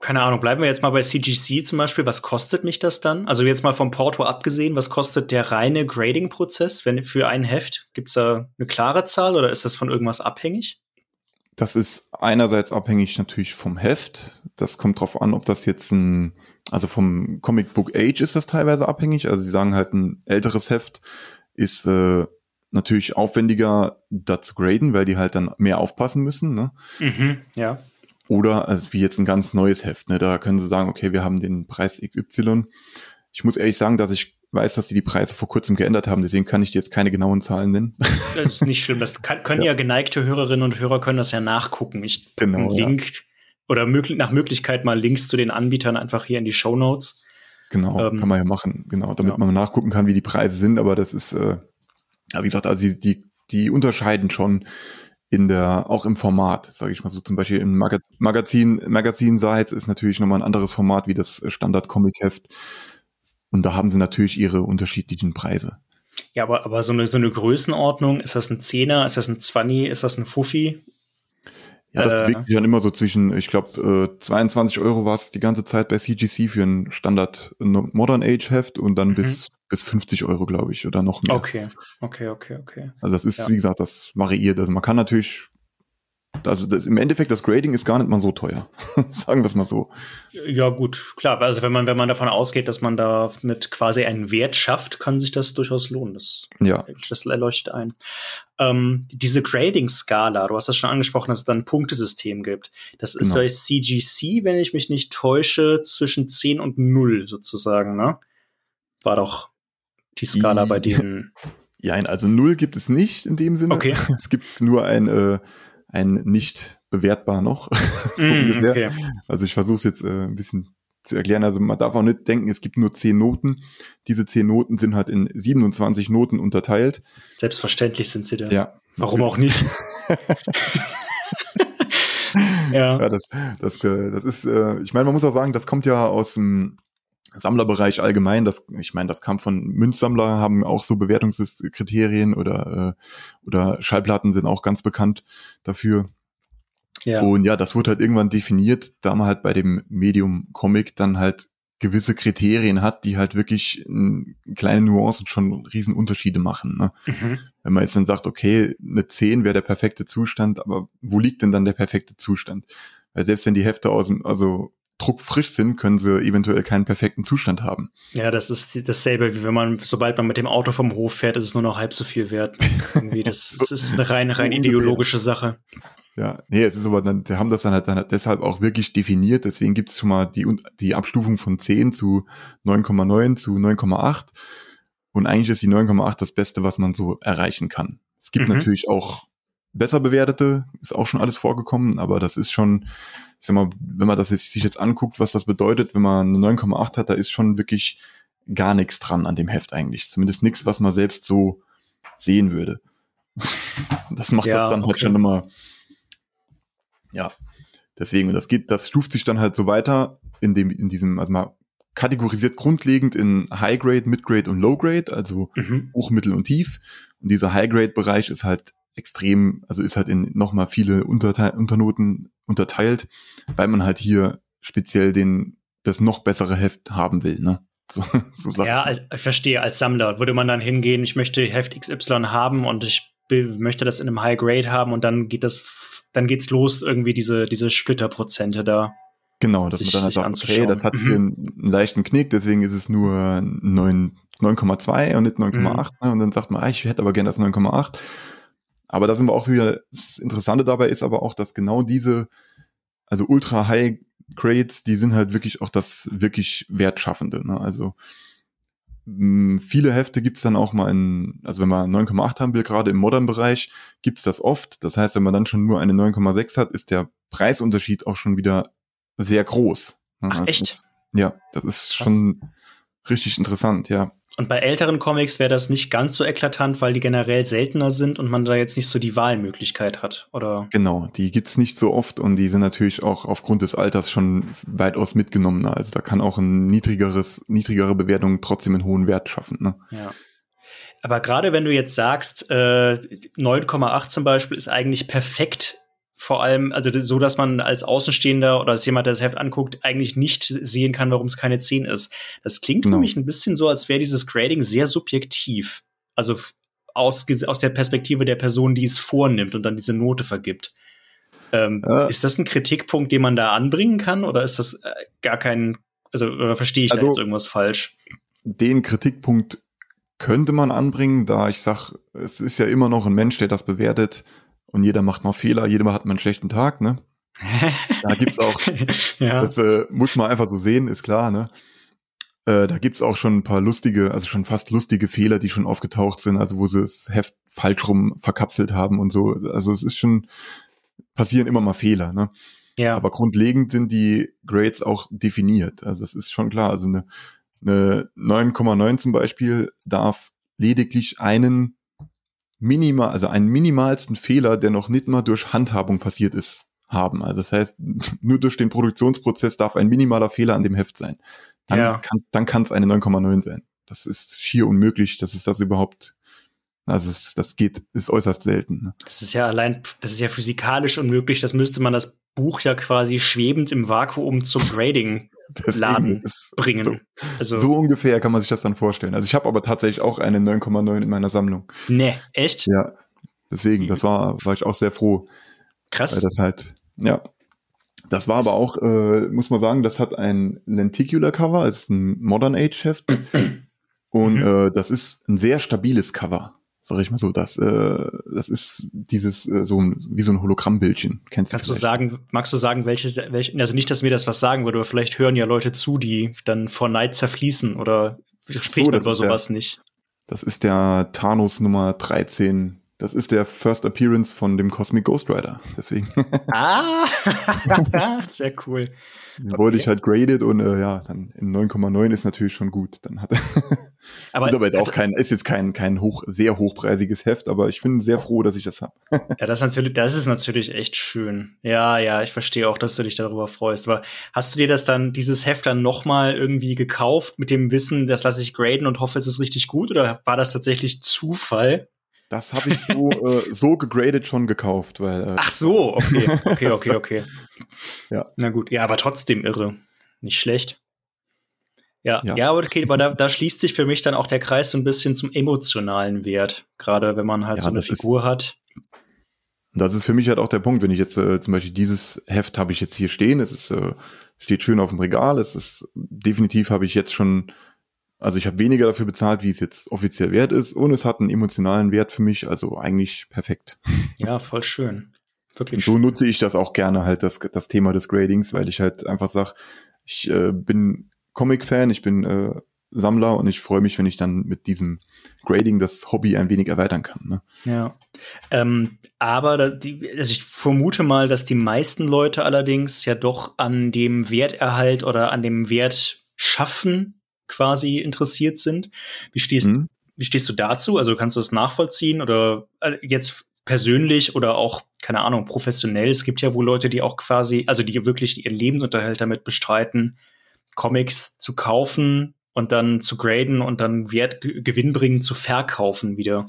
keine Ahnung, bleiben wir jetzt mal bei CGC zum Beispiel. Was kostet mich das dann? Also jetzt mal vom Porto abgesehen, was kostet der reine Grading-Prozess wenn für ein Heft? Gibt es da eine klare Zahl oder ist das von irgendwas abhängig? Das ist einerseits abhängig natürlich vom Heft. Das kommt drauf an, ob das jetzt ein, also vom Comic Book Age ist das teilweise abhängig. Also sie sagen halt, ein älteres Heft ist äh, natürlich aufwendiger, da zu graden, weil die halt dann mehr aufpassen müssen. Ne? Mhm, ja. Oder also wie jetzt ein ganz neues Heft. Ne? Da können sie sagen, okay, wir haben den Preis XY. Ich muss ehrlich sagen, dass ich weiß, dass sie die Preise vor kurzem geändert haben, deswegen kann ich dir jetzt keine genauen Zahlen nennen. Das ist nicht schlimm. Das kann, können ja. ja. geneigte Hörerinnen und Hörer können das ja nachgucken. Ich genau, Link ja. oder möglich, nach Möglichkeit mal Links zu den Anbietern einfach hier in die Show Notes. Genau, ähm, kann man ja machen, genau, damit ja. man nachgucken kann, wie die Preise sind, aber das ist, äh, ja, wie gesagt, also die, die, die unterscheiden schon in der, auch im Format, sage ich mal so, zum Beispiel im Magazin, Magazin-Size ist natürlich nochmal ein anderes Format wie das Standard-Comic-Heft. Und da haben sie natürlich ihre unterschiedlichen Preise. Ja, aber, aber so, eine, so eine Größenordnung, ist das ein Zehner, ist das ein Zwanni, ist das ein Fuffi? Ja, das äh, bewegt sich dann immer so zwischen, ich glaube, äh, 22 Euro war es die ganze Zeit bei CGC für ein Standard Modern Age Heft und dann mhm. bis, bis 50 Euro, glaube ich, oder noch mehr. Okay, okay, okay, okay. Also das ist, ja. wie gesagt, das variiert. Also man kann natürlich also das, im Endeffekt, das Grading ist gar nicht mal so teuer. Sagen wir es mal so. Ja, gut, klar. Also wenn man, wenn man davon ausgeht, dass man da mit quasi einen Wert schafft, kann sich das durchaus lohnen. Das, ja. das erleuchtet ein. Ähm, diese Grading-Skala, du hast das schon angesprochen, dass es dann ein Punktesystem gibt. Das ist genau. bei CGC, wenn ich mich nicht täusche, zwischen 10 und 0 sozusagen, ne? War doch die Skala bei denen. Ja, also 0 gibt es nicht in dem Sinne. Okay. Es gibt nur ein äh, ein nicht bewertbar noch. so mm, okay. Also ich versuche es jetzt äh, ein bisschen zu erklären. Also man darf auch nicht denken, es gibt nur zehn Noten. Diese zehn Noten sind halt in 27 Noten unterteilt. Selbstverständlich sind sie das. Ja. Warum auch nicht? ja. ja. das, das, äh, das ist, äh, ich meine, man muss auch sagen, das kommt ja aus dem Sammlerbereich allgemein, das, ich meine, das kam von Münzsammler, haben auch so Bewertungskriterien oder, äh, oder Schallplatten sind auch ganz bekannt dafür. Ja. Und ja, das wurde halt irgendwann definiert, da man halt bei dem Medium Comic dann halt gewisse Kriterien hat, die halt wirklich in kleine Nuancen schon riesen Unterschiede machen. Ne? Mhm. Wenn man jetzt dann sagt, okay, eine 10 wäre der perfekte Zustand, aber wo liegt denn dann der perfekte Zustand? Weil selbst wenn die Hefte aus dem, also druckfrisch sind, können sie eventuell keinen perfekten Zustand haben. Ja, das ist dasselbe, wie wenn man, sobald man mit dem Auto vom Hof fährt, ist es nur noch halb so viel wert. Irgendwie, das, das ist eine rein, rein ideologische Sache. Ja, nee, es ist aber dann, die haben das dann halt, dann halt deshalb auch wirklich definiert, deswegen gibt es schon mal die, die Abstufung von 10 zu 9,9 zu 9,8 und eigentlich ist die 9,8 das Beste, was man so erreichen kann. Es gibt mhm. natürlich auch besser bewertete, ist auch schon alles vorgekommen, aber das ist schon, ich sag mal, wenn man das sich jetzt anguckt, was das bedeutet, wenn man eine 9,8 hat, da ist schon wirklich gar nichts dran an dem Heft eigentlich. Zumindest nichts, was man selbst so sehen würde. das macht ja, das dann halt okay. halt schon immer, ja, Deswegen, das geht, das stuft sich dann halt so weiter in dem, in diesem, also mal kategorisiert grundlegend in High Grade, Mid Grade und Low Grade, also mhm. hoch, mittel und tief. Und dieser High Grade Bereich ist halt extrem, also ist halt in nochmal viele Unterte Unternoten unterteilt, weil man halt hier speziell den, das noch bessere Heft haben will, ne? So, so ja, als, ich verstehe, als Sammler würde man dann hingehen, ich möchte Heft XY haben und ich möchte das in einem High Grade haben und dann geht das, dann geht's los, irgendwie diese, diese Splitterprozente da. Genau, dass man dann halt sagt, okay, das hat hier einen, einen, leichten Knick, deswegen ist es nur 9,2 und nicht 9,8. Mhm. Ne? Und dann sagt man, ah, ich hätte aber gerne das 9,8. Aber da sind wir auch wieder, das Interessante dabei ist aber auch, dass genau diese, also ultra high Grades, die sind halt wirklich auch das wirklich Wertschaffende. Ne? Also mh, viele Hefte gibt's dann auch mal in, also wenn man 9,8 haben will, gerade im Modern-Bereich, gibt's das oft. Das heißt, wenn man dann schon nur eine 9,6 hat, ist der Preisunterschied auch schon wieder sehr groß. Ne? Ach, also echt? Das, ja, das ist schon richtig interessant, ja. Und bei älteren Comics wäre das nicht ganz so eklatant, weil die generell seltener sind und man da jetzt nicht so die Wahlmöglichkeit hat, oder? Genau, die gibt's nicht so oft und die sind natürlich auch aufgrund des Alters schon weitaus mitgenommener. Also da kann auch ein niedrigeres, niedrigere Bewertung trotzdem einen hohen Wert schaffen. Ne? Ja. Aber gerade wenn du jetzt sagst, äh, 9,8 zum Beispiel ist eigentlich perfekt vor allem, also so, dass man als Außenstehender oder als jemand, der das Heft anguckt, eigentlich nicht sehen kann, warum es keine 10 ist. Das klingt genau. für mich ein bisschen so, als wäre dieses Grading sehr subjektiv. Also aus, aus der Perspektive der Person, die es vornimmt und dann diese Note vergibt. Ähm, äh, ist das ein Kritikpunkt, den man da anbringen kann, oder ist das äh, gar kein, also oder verstehe ich also, da jetzt irgendwas falsch? Den Kritikpunkt könnte man anbringen, da ich sag, es ist ja immer noch ein Mensch, der das bewertet und jeder macht mal Fehler, jeder hat mal einen schlechten Tag, ne? da gibt's auch, ja. das äh, muss man einfach so sehen, ist klar, ne? Äh, da gibt's auch schon ein paar lustige, also schon fast lustige Fehler, die schon aufgetaucht sind, also wo sie das Heft falsch rum verkapselt haben und so. Also es ist schon, passieren immer mal Fehler, ne? Ja. Aber grundlegend sind die Grades auch definiert. Also es ist schon klar. Also eine, eine 9,9 zum Beispiel darf lediglich einen minimal, also einen minimalsten Fehler, der noch nicht mal durch Handhabung passiert ist, haben. Also das heißt, nur durch den Produktionsprozess darf ein minimaler Fehler an dem Heft sein. Dann ja. kann dann kann es eine 9,9 sein. Das ist schier unmöglich, dass es das überhaupt also es, das geht, ist äußerst selten. Ne? Das ist ja allein, das ist ja physikalisch unmöglich. Das müsste man das Buch ja quasi schwebend im Vakuum zum Grading Laden bringen. So, also, so ungefähr kann man sich das dann vorstellen. Also ich habe aber tatsächlich auch eine 9,9 in meiner Sammlung. Nee, echt? Ja. Deswegen, das war, war ich auch sehr froh. Krass. Weil das halt, ja. Das war aber auch, äh, muss man sagen, das hat ein Lenticular Cover, es ist ein Modern Age Heft. Und mhm. äh, das ist ein sehr stabiles Cover sag ich mal so, das, äh, das ist dieses äh, so ein, wie so ein Hologrammbildchen. Kennst du Kannst du sagen, magst du sagen, welche, welche, also nicht, dass mir das was sagen würde, aber vielleicht hören ja Leute zu, die dann vor Neid zerfließen oder spricht so, man über sowas der, nicht. Das ist der Thanos Nummer 13. Das ist der First Appearance von dem Cosmic Ghost Rider. Deswegen. Ah, sehr cool. Okay. wollte ich halt graded und äh, ja, dann in 9,9 ist natürlich schon gut. Dann hat er aber, ist aber jetzt auch kein, ist jetzt kein, kein hoch, sehr hochpreisiges Heft, aber ich bin sehr froh, dass ich das habe. ja, das ist natürlich, das ist natürlich echt schön. Ja, ja, ich verstehe auch, dass du dich darüber freust. Aber hast du dir das dann, dieses Heft dann nochmal irgendwie gekauft mit dem Wissen, das lasse ich graden und hoffe, es ist richtig gut? Oder war das tatsächlich Zufall? Das habe ich so, äh, so gegradet schon gekauft, weil. Äh, Ach so, okay, okay, okay, okay. ja. Na gut, ja, aber trotzdem irre. Nicht schlecht. Ja, ja, ja okay, aber da, da schließt sich für mich dann auch der Kreis so ein bisschen zum emotionalen Wert. Gerade wenn man halt ja, so eine Figur ist, hat. Das ist für mich halt auch der Punkt, wenn ich jetzt äh, zum Beispiel dieses Heft habe ich jetzt hier stehen, es ist, äh, steht schön auf dem Regal, es ist definitiv habe ich jetzt schon also ich habe weniger dafür bezahlt, wie es jetzt offiziell wert ist und es hat einen emotionalen Wert für mich, also eigentlich perfekt. Ja, voll schön. Wirklich. Und so nutze ich das auch gerne halt, das, das Thema des Gradings, weil ich halt einfach sage, ich äh, bin Comic-Fan, ich bin äh, Sammler und ich freue mich, wenn ich dann mit diesem Grading das Hobby ein wenig erweitern kann. Ne? Ja, ähm, aber die, also ich vermute mal, dass die meisten Leute allerdings ja doch an dem Werterhalt oder an dem Wert schaffen quasi interessiert sind. Wie stehst, mhm. wie stehst du dazu? Also kannst du das nachvollziehen oder äh, jetzt persönlich oder auch keine Ahnung, professionell. Es gibt ja wohl Leute, die auch quasi, also die wirklich ihren Lebensunterhalt damit bestreiten, Comics zu kaufen und dann zu graden und dann Wert, gewinnbringend zu verkaufen wieder.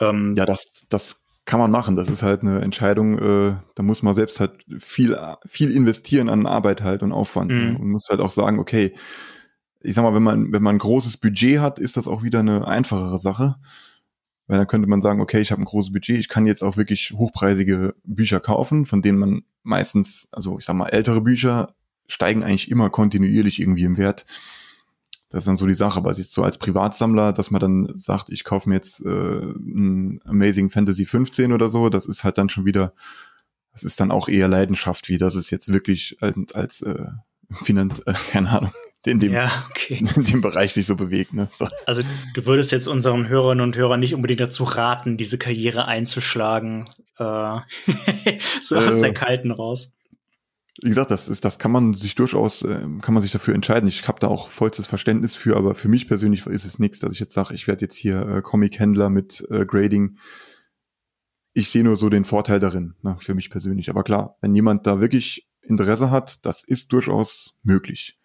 Ähm, ja, das, das kann man machen. Das ist halt eine Entscheidung, äh, da muss man selbst halt viel, viel investieren an Arbeit halt und Aufwand. Ne? Mhm. Und muss halt auch sagen, okay, ich sag mal, wenn man, wenn man ein großes Budget hat, ist das auch wieder eine einfachere Sache. Weil dann könnte man sagen, okay, ich habe ein großes Budget, ich kann jetzt auch wirklich hochpreisige Bücher kaufen, von denen man meistens, also ich sag mal, ältere Bücher steigen eigentlich immer kontinuierlich irgendwie im Wert. Das ist dann so die Sache, aber jetzt so als Privatsammler, dass man dann sagt, ich kaufe mir jetzt äh, ein Amazing Fantasy 15 oder so, das ist halt dann schon wieder, das ist dann auch eher Leidenschaft, wie das ist jetzt wirklich als, als äh, Finanz, äh, keine Ahnung, in dem, ja, okay. in dem Bereich sich so bewegt. Ne? So. Also du würdest jetzt unseren Hörerinnen und Hörern nicht unbedingt dazu raten, diese Karriere einzuschlagen, äh, so aus der äh. Kalten raus. Wie gesagt, das ist, das kann man sich durchaus, äh, kann man sich dafür entscheiden. Ich habe da auch vollstes Verständnis für, aber für mich persönlich ist es nichts, dass ich jetzt sage, ich werde jetzt hier äh, Comic-Händler mit äh, Grading. Ich sehe nur so den Vorteil darin, ne, für mich persönlich. Aber klar, wenn jemand da wirklich Interesse hat, das ist durchaus möglich.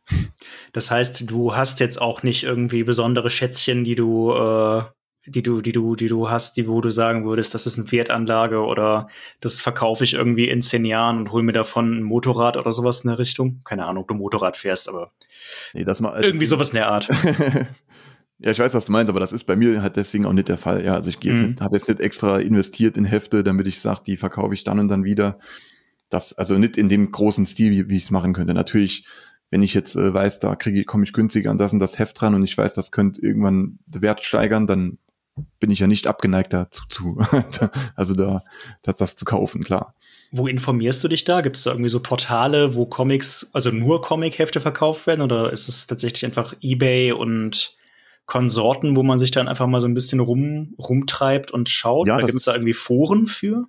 Das heißt, du hast jetzt auch nicht irgendwie besondere Schätzchen, die du, äh, die du, die du, die du hast, die wo du sagen würdest, das ist eine Wertanlage oder das verkaufe ich irgendwie in zehn Jahren und hol mir davon ein Motorrad oder sowas in der Richtung. Keine Ahnung, ob du Motorrad fährst, aber nee, das mal, irgendwie sowas in der Art. ja, ich weiß, was du meinst, aber das ist bei mir halt deswegen auch nicht der Fall. Ja, also ich mhm. habe jetzt nicht extra investiert in Hefte, damit ich sage, die verkaufe ich dann und dann wieder. Das, also nicht in dem großen Stil, wie, wie ich es machen könnte. Natürlich wenn ich jetzt äh, weiß, da kriege ich, komme ich günstiger an das und das Heft dran und ich weiß, das könnte irgendwann den Wert steigern, dann bin ich ja nicht abgeneigt dazu zu, also da, das, das zu kaufen, klar. Wo informierst du dich da? Gibt es da irgendwie so Portale, wo Comics, also nur Comic-Hefte verkauft werden oder ist es tatsächlich einfach eBay und Konsorten, wo man sich dann einfach mal so ein bisschen rum, rumtreibt und schaut? Ja, gibt es da irgendwie Foren für?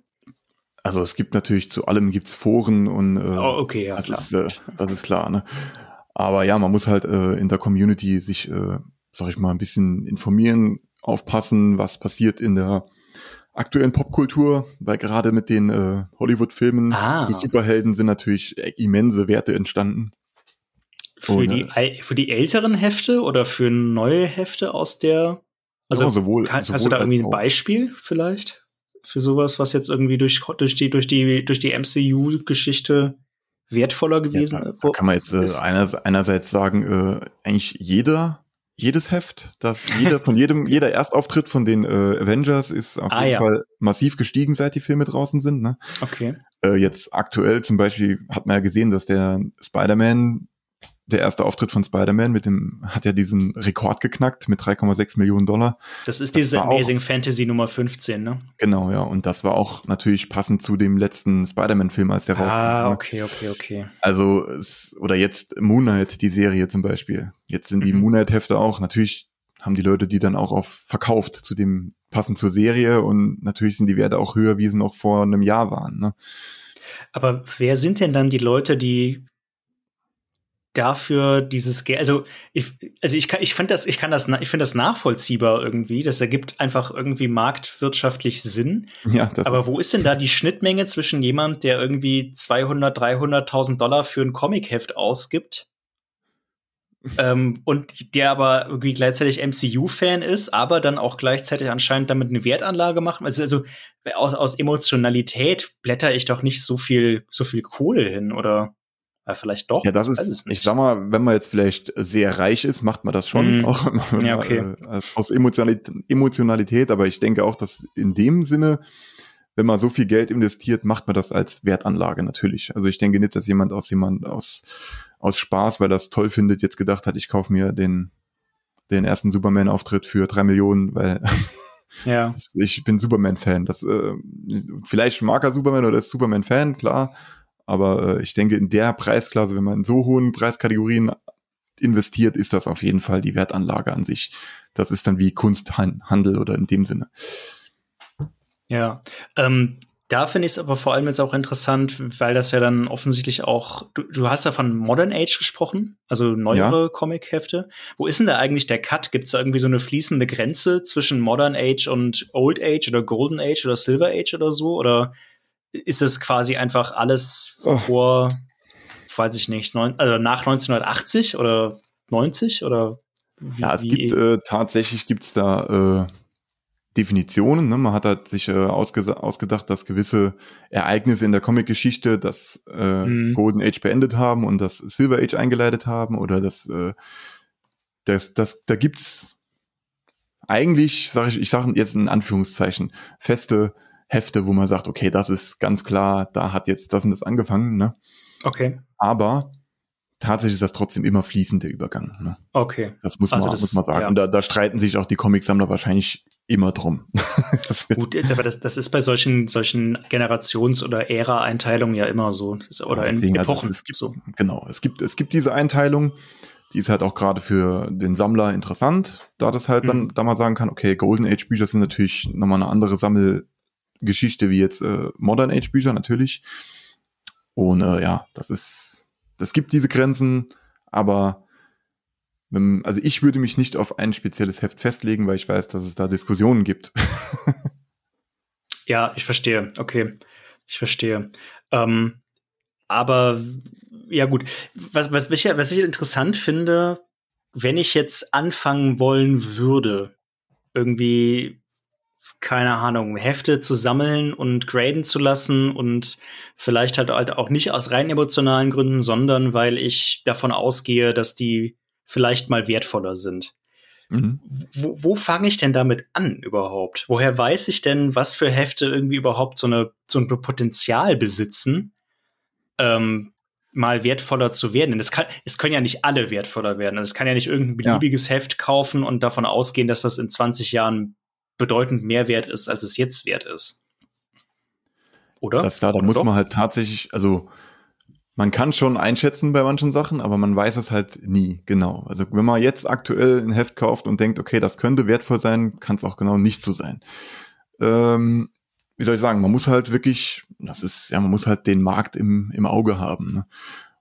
Also es gibt natürlich zu allem gibt's Foren und äh, oh, okay, ja, das, klar. Ist, äh, das ist klar. Ne? Aber ja, man muss halt äh, in der Community sich, äh, sag ich mal, ein bisschen informieren, aufpassen, was passiert in der aktuellen Popkultur, weil gerade mit den äh, Hollywood-Filmen ah. zu Superhelden sind natürlich immense Werte entstanden. Für, und, die, äh, für die älteren Hefte oder für neue Hefte aus der also ja, sowohl, kann, sowohl hast du da irgendwie ein Beispiel vielleicht? für sowas, was jetzt irgendwie durch, durch die, durch die, durch die MCU-Geschichte wertvoller gewesen ja, da, da kann man jetzt äh, einer, einerseits sagen, äh, eigentlich jeder, jedes Heft, dass jeder von jedem, jeder Erstauftritt von den äh, Avengers ist auf ah, jeden ja. Fall massiv gestiegen, seit die Filme draußen sind. Ne? Okay. Äh, jetzt aktuell zum Beispiel hat man ja gesehen, dass der Spider-Man der erste Auftritt von Spider-Man mit dem, hat ja diesen Rekord geknackt mit 3,6 Millionen Dollar. Das ist diese Amazing auch, Fantasy Nummer 15, ne? Genau, ja. Und das war auch natürlich passend zu dem letzten Spider-Man-Film, als der ah, rauskam. Ah, okay, okay, okay. Also, es, oder jetzt Moon Knight, die Serie zum Beispiel. Jetzt sind die mhm. Moon Knight-Hefte auch. Natürlich haben die Leute die dann auch auf verkauft zu dem, passend zur Serie und natürlich sind die Werte auch höher, wie sie noch vor einem Jahr waren, ne? Aber wer sind denn dann die Leute, die dafür dieses Geld, also ich, also ich kann, ich fand das, ich kann das, ich finde das nachvollziehbar irgendwie. Das ergibt einfach irgendwie marktwirtschaftlich Sinn. Ja, Aber wo ist denn da die Schnittmenge zwischen jemand, der irgendwie 200, 300.000 Dollar für ein Comic-Heft ausgibt? ähm, und der aber irgendwie gleichzeitig MCU-Fan ist, aber dann auch gleichzeitig anscheinend damit eine Wertanlage machen. Also, also aus, aus Emotionalität blätter ich doch nicht so viel, so viel Kohle hin, oder? Ja, vielleicht doch. Ja, das ist, ich sag mal, wenn man jetzt vielleicht sehr reich ist, macht man das schon, mm. auch ja, okay. äh, aus Emotionalität, Emotionalität, aber ich denke auch, dass in dem Sinne, wenn man so viel Geld investiert, macht man das als Wertanlage natürlich. Also ich denke nicht, dass jemand aus jemand aus, aus Spaß, weil das toll findet, jetzt gedacht hat, ich kaufe mir den, den ersten Superman-Auftritt für drei Millionen, weil ja. ich bin Superman-Fan. Das äh, vielleicht mag er Superman oder ist Superman-Fan, klar aber äh, ich denke, in der Preisklasse, wenn man in so hohen Preiskategorien investiert, ist das auf jeden Fall die Wertanlage an sich. Das ist dann wie Kunsthandel oder in dem Sinne. Ja, ähm, Da finde ich es aber vor allem jetzt auch interessant, weil das ja dann offensichtlich auch, du, du hast ja von Modern Age gesprochen, also neuere ja. Comic-Hefte. Wo ist denn da eigentlich der Cut? Gibt es da irgendwie so eine fließende Grenze zwischen Modern Age und Old Age oder Golden Age oder Silver Age oder so? Oder ist es quasi einfach alles oh. vor, weiß ich nicht, neun, also nach 1980 oder 90 oder wie, Ja, es gibt äh, tatsächlich gibt's da äh, Definitionen. Ne? Man hat halt sich äh, ausge ausgedacht, dass gewisse Ereignisse in der Comic-Geschichte das äh, mhm. Golden Age beendet haben und das Silver Age eingeleitet haben oder das, äh, das, das da gibt's eigentlich, sage ich, ich sage jetzt in Anführungszeichen, feste Hefte, wo man sagt, okay, das ist ganz klar, da hat jetzt das und das angefangen. Ne? Okay. Aber tatsächlich ist das trotzdem immer fließend der Übergang. Ne? Okay. Das muss man, also das, muss man sagen. Ja. Und da, da streiten sich auch die Comicsammler wahrscheinlich immer drum. Gut, aber das, das ist bei solchen, solchen Generations- oder Ära-Einteilungen ja immer so. Oder in Deswegen, also Epochen. Also es gibt, so. Genau, es gibt, es gibt diese Einteilung. Die ist halt auch gerade für den Sammler interessant, da das halt mhm. dann da mal sagen kann, okay, Golden Age Bücher sind natürlich nochmal eine andere Sammelgeschichte wie jetzt äh, Modern Age Bücher natürlich. Und äh, ja, das ist, das gibt diese Grenzen, aber also ich würde mich nicht auf ein spezielles Heft festlegen, weil ich weiß, dass es da Diskussionen gibt. ja, ich verstehe. Okay, ich verstehe. Ähm, aber ja gut, was, was, ich, was ich interessant finde, wenn ich jetzt anfangen wollen würde, irgendwie keine Ahnung, Hefte zu sammeln und graden zu lassen und vielleicht halt, halt auch nicht aus rein emotionalen Gründen, sondern weil ich davon ausgehe, dass die vielleicht mal wertvoller sind. Mhm. Wo, wo fange ich denn damit an überhaupt? Woher weiß ich denn, was für Hefte irgendwie überhaupt so, eine, so ein Potenzial besitzen, ähm, mal wertvoller zu werden? Denn es, kann, es können ja nicht alle wertvoller werden. Also es kann ja nicht irgendein beliebiges ja. Heft kaufen und davon ausgehen, dass das in 20 Jahren bedeutend mehr wert ist, als es jetzt wert ist. Oder? Das da, da muss doch? man halt tatsächlich, also man kann schon einschätzen bei manchen Sachen, aber man weiß es halt nie genau. Also wenn man jetzt aktuell ein Heft kauft und denkt, okay, das könnte wertvoll sein, kann es auch genau nicht so sein. Ähm, wie soll ich sagen, man muss halt wirklich, das ist, ja, man muss halt den Markt im, im Auge haben. Ne?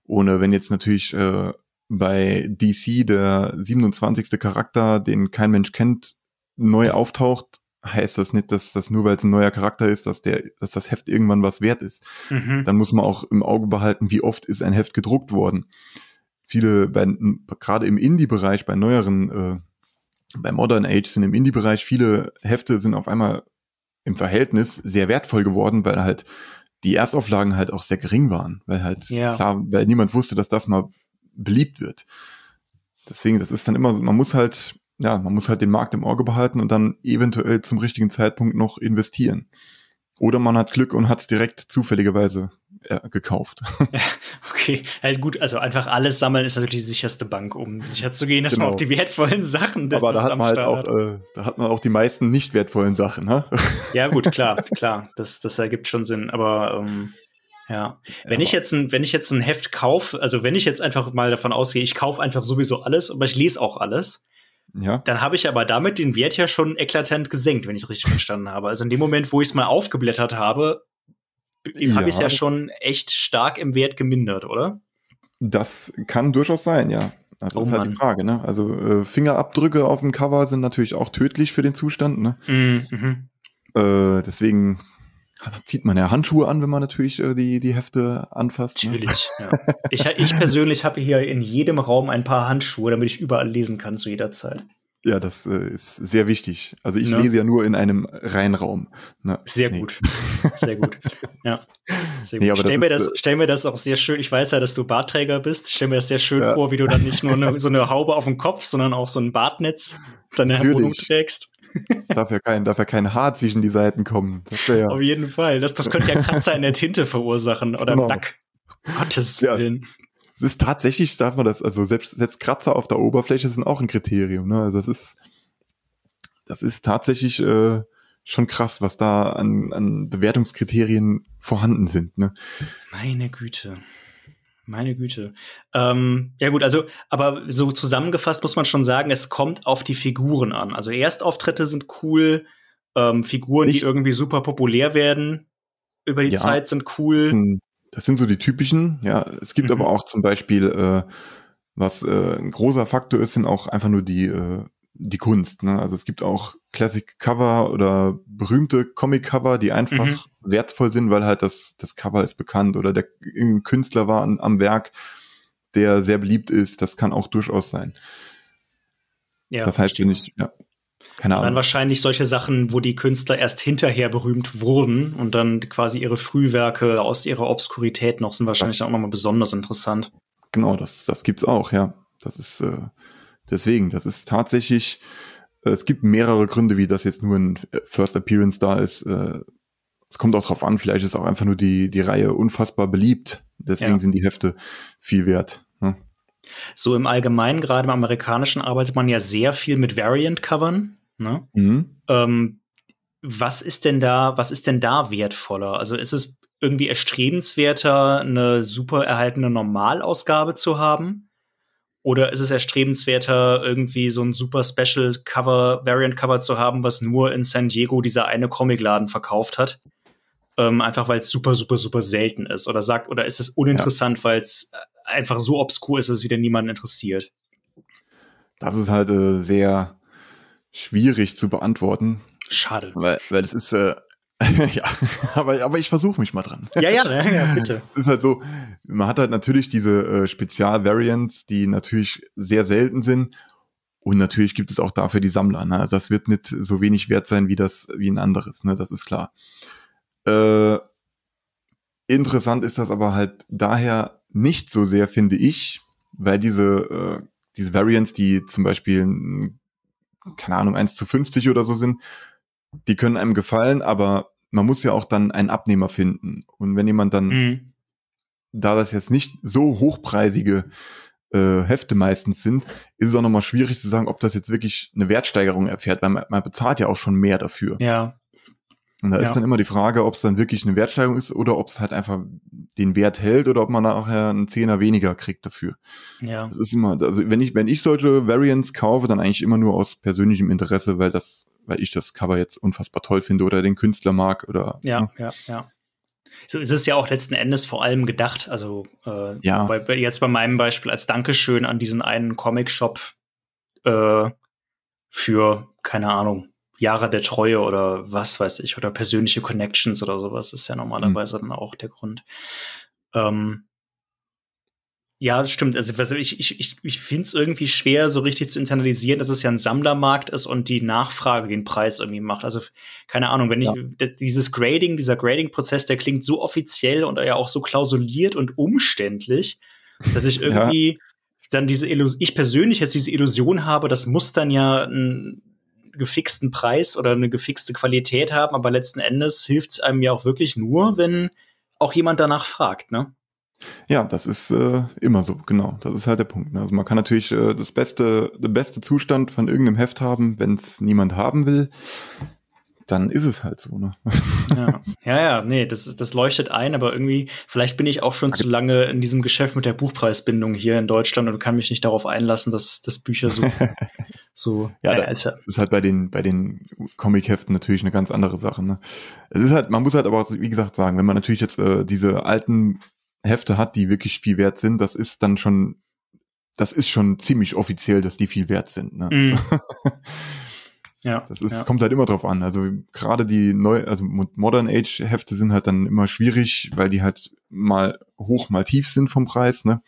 Ohne, wenn jetzt natürlich äh, bei DC der 27. Charakter, den kein Mensch kennt, neu auftaucht, heißt das nicht, dass das nur weil es ein neuer Charakter ist, dass der, dass das Heft irgendwann was wert ist. Mhm. Dann muss man auch im Auge behalten, wie oft ist ein Heft gedruckt worden. Viele, bei, gerade im Indie-Bereich, bei neueren, äh, bei Modern Age sind im Indie-Bereich viele Hefte sind auf einmal im Verhältnis sehr wertvoll geworden, weil halt die Erstauflagen halt auch sehr gering waren, weil halt ja. klar, weil niemand wusste, dass das mal beliebt wird. Deswegen, das ist dann immer, man muss halt ja, man muss halt den Markt im Auge behalten und dann eventuell zum richtigen Zeitpunkt noch investieren. Oder man hat Glück und hat es direkt zufälligerweise äh, gekauft. Ja, okay, also gut, also einfach alles sammeln ist natürlich die sicherste Bank, um sicher zu gehen, dass genau. man auch die wertvollen Sachen. Aber da hat man halt auch, äh, da hat man auch die meisten nicht wertvollen Sachen, ne? Ja gut, klar, klar, das, das ergibt schon Sinn. Aber ähm, ja, wenn ja, ich jetzt ein, wenn ich jetzt ein Heft kaufe, also wenn ich jetzt einfach mal davon ausgehe, ich kaufe einfach sowieso alles, aber ich lese auch alles, ja. Dann habe ich aber damit den Wert ja schon eklatant gesenkt, wenn ich richtig verstanden habe. Also in dem Moment, wo ich es mal aufgeblättert habe, ja. habe ich es ja schon echt stark im Wert gemindert, oder? Das kann durchaus sein, ja. Das oh ist halt Mann. die Frage, ne? Also äh, Fingerabdrücke auf dem Cover sind natürlich auch tödlich für den Zustand, ne? Mhm. mhm. Äh, deswegen zieht man ja Handschuhe an, wenn man natürlich äh, die, die Hefte anfasst. Ne? Natürlich, ne? ja. Ich, ich persönlich habe hier in jedem Raum ein paar Handschuhe, damit ich überall lesen kann zu jeder Zeit. Ja, das äh, ist sehr wichtig. Also ich ne? lese ja nur in einem Reinraum. Ne? Sehr nee. gut. Sehr gut. Ja. Sehr gut. Nee, stell, mir das, äh, stell mir das auch sehr schön, ich weiß ja, dass du Bartträger bist, stell mir das sehr schön ja. vor, wie du dann nicht nur eine, so eine Haube auf dem Kopf, sondern auch so ein Bartnetz deine Wohnung trägst darf, ja kein, darf ja kein Haar zwischen die Seiten kommen. Ja Auf jeden Fall. Das, das könnte ja Kratzer in der Tinte verursachen oder genau. Lack. Gottes Willen. Ja. Es ist tatsächlich, darf man das, also selbst, selbst Kratzer auf der Oberfläche sind auch ein Kriterium. Ne? Also das ist, das ist tatsächlich äh, schon krass, was da an, an Bewertungskriterien vorhanden sind. Ne? Meine Güte. Meine Güte. Ähm, ja gut, also, aber so zusammengefasst muss man schon sagen, es kommt auf die Figuren an. Also Erstauftritte sind cool, ähm, Figuren, Nicht. die irgendwie super populär werden. über die ja, Zeit sind cool. Das sind, das sind, so die typischen, ja. Es gibt mhm. aber auch zum Beispiel, äh, was äh, ein großer Faktor ist, sind auch einfach nur die, äh, die Kunst. Ne? Also es gibt auch Classic Cover oder berühmte Comic Cover, die einfach mhm. wertvoll sind, weil halt das, das Cover ist bekannt oder der Künstler war an, am Werk, der sehr beliebt ist. Das kann auch durchaus sein. Ja, das heißt, wenn ich, ja, keine Ahnung. Dann wahrscheinlich solche Sachen, wo die Künstler erst hinterher berühmt wurden und dann quasi ihre Frühwerke aus ihrer Obskurität noch sind wahrscheinlich das, auch nochmal besonders interessant. Genau, das, das gibt's auch, ja. Das ist äh, deswegen, das ist tatsächlich, äh, es gibt mehrere Gründe, wie das jetzt nur ein First Appearance da ist. Äh, es kommt auch drauf an, vielleicht ist auch einfach nur die, die Reihe unfassbar beliebt. Deswegen ja. sind die Hefte viel wert. Ne? So im Allgemeinen, gerade im Amerikanischen, arbeitet man ja sehr viel mit Variant-Covern. Ne? Mhm. Ähm, was ist denn da, was ist denn da wertvoller? Also ist es irgendwie erstrebenswerter, eine super erhaltene Normalausgabe zu haben? Oder ist es erstrebenswerter, irgendwie so ein super Special Cover, Variant Cover zu haben, was nur in San Diego dieser eine Comicladen verkauft hat? Ähm, einfach weil es super, super, super selten ist. Oder sagt, oder ist es uninteressant, ja. weil es einfach so obskur ist, dass es wieder niemanden interessiert? Das ist halt äh, sehr schwierig zu beantworten. Schade. Weil, weil es ist, äh, ja, aber, aber ich versuche mich mal dran. Ja, ja, ja, ja bitte. ist halt so, man hat halt natürlich diese äh, Spezial-Variants, die natürlich sehr selten sind. Und natürlich gibt es auch dafür die Sammler. Ne? Also das wird nicht so wenig wert sein wie das, wie ein anderes, ne? Das ist klar. Äh, interessant ist das aber halt daher nicht so sehr, finde ich, weil diese, äh, diese Variants, die zum Beispiel keine Ahnung, 1 zu 50 oder so sind, die können einem gefallen, aber man muss ja auch dann einen Abnehmer finden. Und wenn jemand dann, mhm. da das jetzt nicht so hochpreisige äh, Hefte meistens sind, ist es auch nochmal schwierig zu sagen, ob das jetzt wirklich eine Wertsteigerung erfährt, weil man, man bezahlt ja auch schon mehr dafür. Ja. Und da ja. ist dann immer die Frage, ob es dann wirklich eine Wertsteigerung ist oder ob es halt einfach den Wert hält oder ob man nachher einen Zehner weniger kriegt dafür. Ja. Das ist immer, also wenn ich, wenn ich solche Variants kaufe, dann eigentlich immer nur aus persönlichem Interesse, weil das, weil ich das Cover jetzt unfassbar toll finde oder den Künstler mag oder. Ja, ne? ja, ja. So ist es ja auch letzten Endes vor allem gedacht. Also äh, ja. bei, jetzt bei meinem Beispiel als Dankeschön an diesen einen Comic-Shop äh, für, keine Ahnung, Jahre der Treue oder was weiß ich, oder persönliche Connections oder sowas ist ja normalerweise mhm. dann auch der Grund. Ähm, ja, das stimmt. Also ich, ich, ich, ich finde es irgendwie schwer, so richtig zu internalisieren, dass es ja ein Sammlermarkt ist und die Nachfrage den Preis irgendwie macht. Also keine Ahnung, wenn ja. ich dieses Grading, dieser Grading-Prozess, der klingt so offiziell und ja auch so klausuliert und umständlich, dass ich irgendwie ja. dann diese Illusion, ich persönlich jetzt diese Illusion habe, das muss dann ja ein gefixten Preis oder eine gefixte Qualität haben, aber letzten Endes hilft es einem ja auch wirklich nur, wenn auch jemand danach fragt, ne? Ja, das ist äh, immer so, genau. Das ist halt der Punkt. Ne? Also man kann natürlich äh, das beste, der beste Zustand von irgendeinem Heft haben, wenn es niemand haben will dann ist es halt so, ne? Ja, ja, ja nee, das, das leuchtet ein, aber irgendwie, vielleicht bin ich auch schon zu lange in diesem Geschäft mit der Buchpreisbindung hier in Deutschland und kann mich nicht darauf einlassen, dass, dass Bücher so, so, ja, äh, das ist halt bei den, bei den Comic-Heften natürlich eine ganz andere Sache, ne? Es ist halt, man muss halt aber, wie gesagt, sagen, wenn man natürlich jetzt äh, diese alten Hefte hat, die wirklich viel wert sind, das ist dann schon, das ist schon ziemlich offiziell, dass die viel wert sind, ne? Mm. Ja. Das ist, ja. kommt halt immer drauf an. Also gerade die neu, also Modern Age Hefte sind halt dann immer schwierig, weil die halt mal hoch, mal tief sind vom Preis, ne?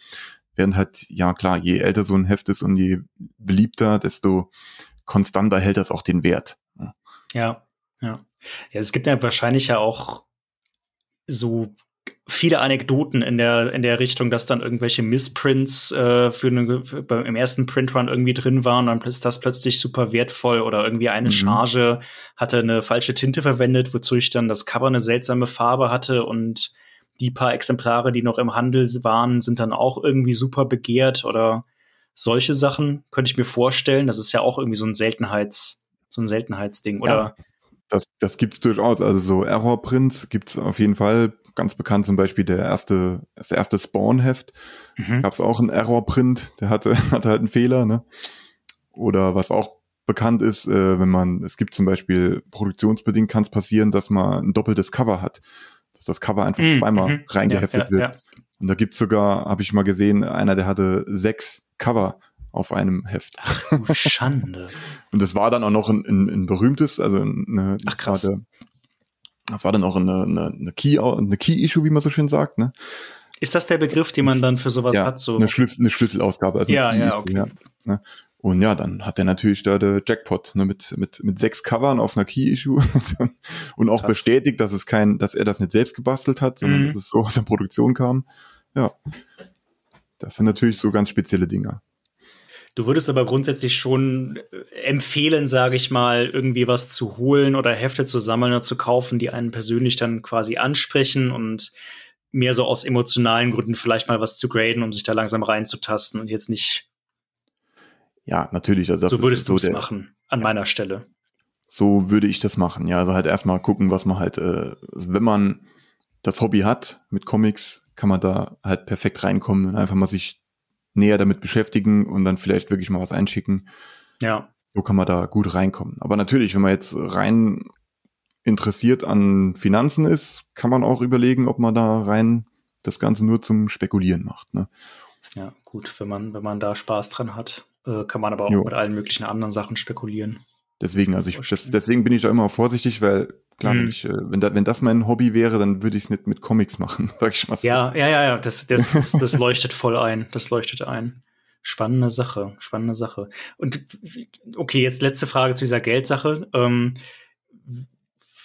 Während halt, ja klar, je älter so ein Heft ist und je beliebter, desto konstanter hält das auch den Wert. Ne? Ja, ja. Ja, es gibt ja wahrscheinlich ja auch so viele Anekdoten in der in der Richtung, dass dann irgendwelche Missprints äh, für, eine, für im ersten Printrun irgendwie drin waren, dann ist das plötzlich super wertvoll oder irgendwie eine mhm. Charge hatte eine falsche Tinte verwendet, wozu ich dann das Cover eine seltsame Farbe hatte und die paar Exemplare, die noch im Handel waren, sind dann auch irgendwie super begehrt oder solche Sachen könnte ich mir vorstellen. Das ist ja auch irgendwie so ein Seltenheits so ein Seltenheitsding oder ja, das das gibt's durchaus. Also so Error-Prints gibt's auf jeden Fall ganz bekannt zum Beispiel der erste, das erste Spawn-Heft. Mhm. Gab es auch einen Error-Print, der hatte, hatte halt einen Fehler, ne? Oder was auch bekannt ist, äh, wenn man, es gibt zum Beispiel produktionsbedingt kann es passieren, dass man ein doppeltes Cover hat. Das dass das Cover einfach mm, zweimal mm, reingeheftet ja, ja, wird. Ja. Und da gibt's sogar, habe ich mal gesehen, einer, der hatte sechs Cover auf einem Heft. Ach du Schande. und das war dann auch noch ein, ein, ein berühmtes, also eine, Ach, krass. Der, das war dann auch eine, eine, eine Key, eine Key-Issue, wie man so schön sagt, ne? Ist das der Begriff, den man dann für sowas ja, hat? So? Eine, Schlüssel, eine Schlüsselausgabe. Also ja, ja, okay. Ja, ne? Und ja, dann hat er natürlich da der Jackpot ne, mit, mit, mit sechs Covern auf einer Key-Issue und auch Krass. bestätigt, dass es kein, dass er das nicht selbst gebastelt hat, sondern mhm. dass es so aus der Produktion kam. Ja. Das sind natürlich so ganz spezielle Dinge. Du würdest aber grundsätzlich schon äh, empfehlen, sage ich mal, irgendwie was zu holen oder Hefte zu sammeln oder zu kaufen, die einen persönlich dann quasi ansprechen und mehr so aus emotionalen Gründen vielleicht mal was zu graden, um sich da langsam reinzutasten und jetzt nicht ja, natürlich. Also so würdest du es machen, an meiner Stelle. So würde ich das machen, ja. Also halt erstmal gucken, was man halt, äh, also wenn man das Hobby hat mit Comics, kann man da halt perfekt reinkommen und einfach mal sich näher damit beschäftigen und dann vielleicht wirklich mal was einschicken. Ja. So kann man da gut reinkommen. Aber natürlich, wenn man jetzt rein interessiert an Finanzen ist, kann man auch überlegen, ob man da rein das Ganze nur zum Spekulieren macht. Ne? Ja, gut, wenn man, wenn man da Spaß dran hat. Äh, kann man aber auch jo. mit allen möglichen anderen Sachen spekulieren. Deswegen, also ich, das, deswegen bin ich da immer vorsichtig, weil klar, mhm. wenn, ich, äh, wenn, da, wenn das mein Hobby wäre, dann würde ich es nicht mit Comics machen, sag ich mal. Ja, ja, ja, ja, das, das, das leuchtet voll ein. Das leuchtet ein. Spannende Sache, spannende Sache. Und okay, jetzt letzte Frage zu dieser Geldsache. Ähm,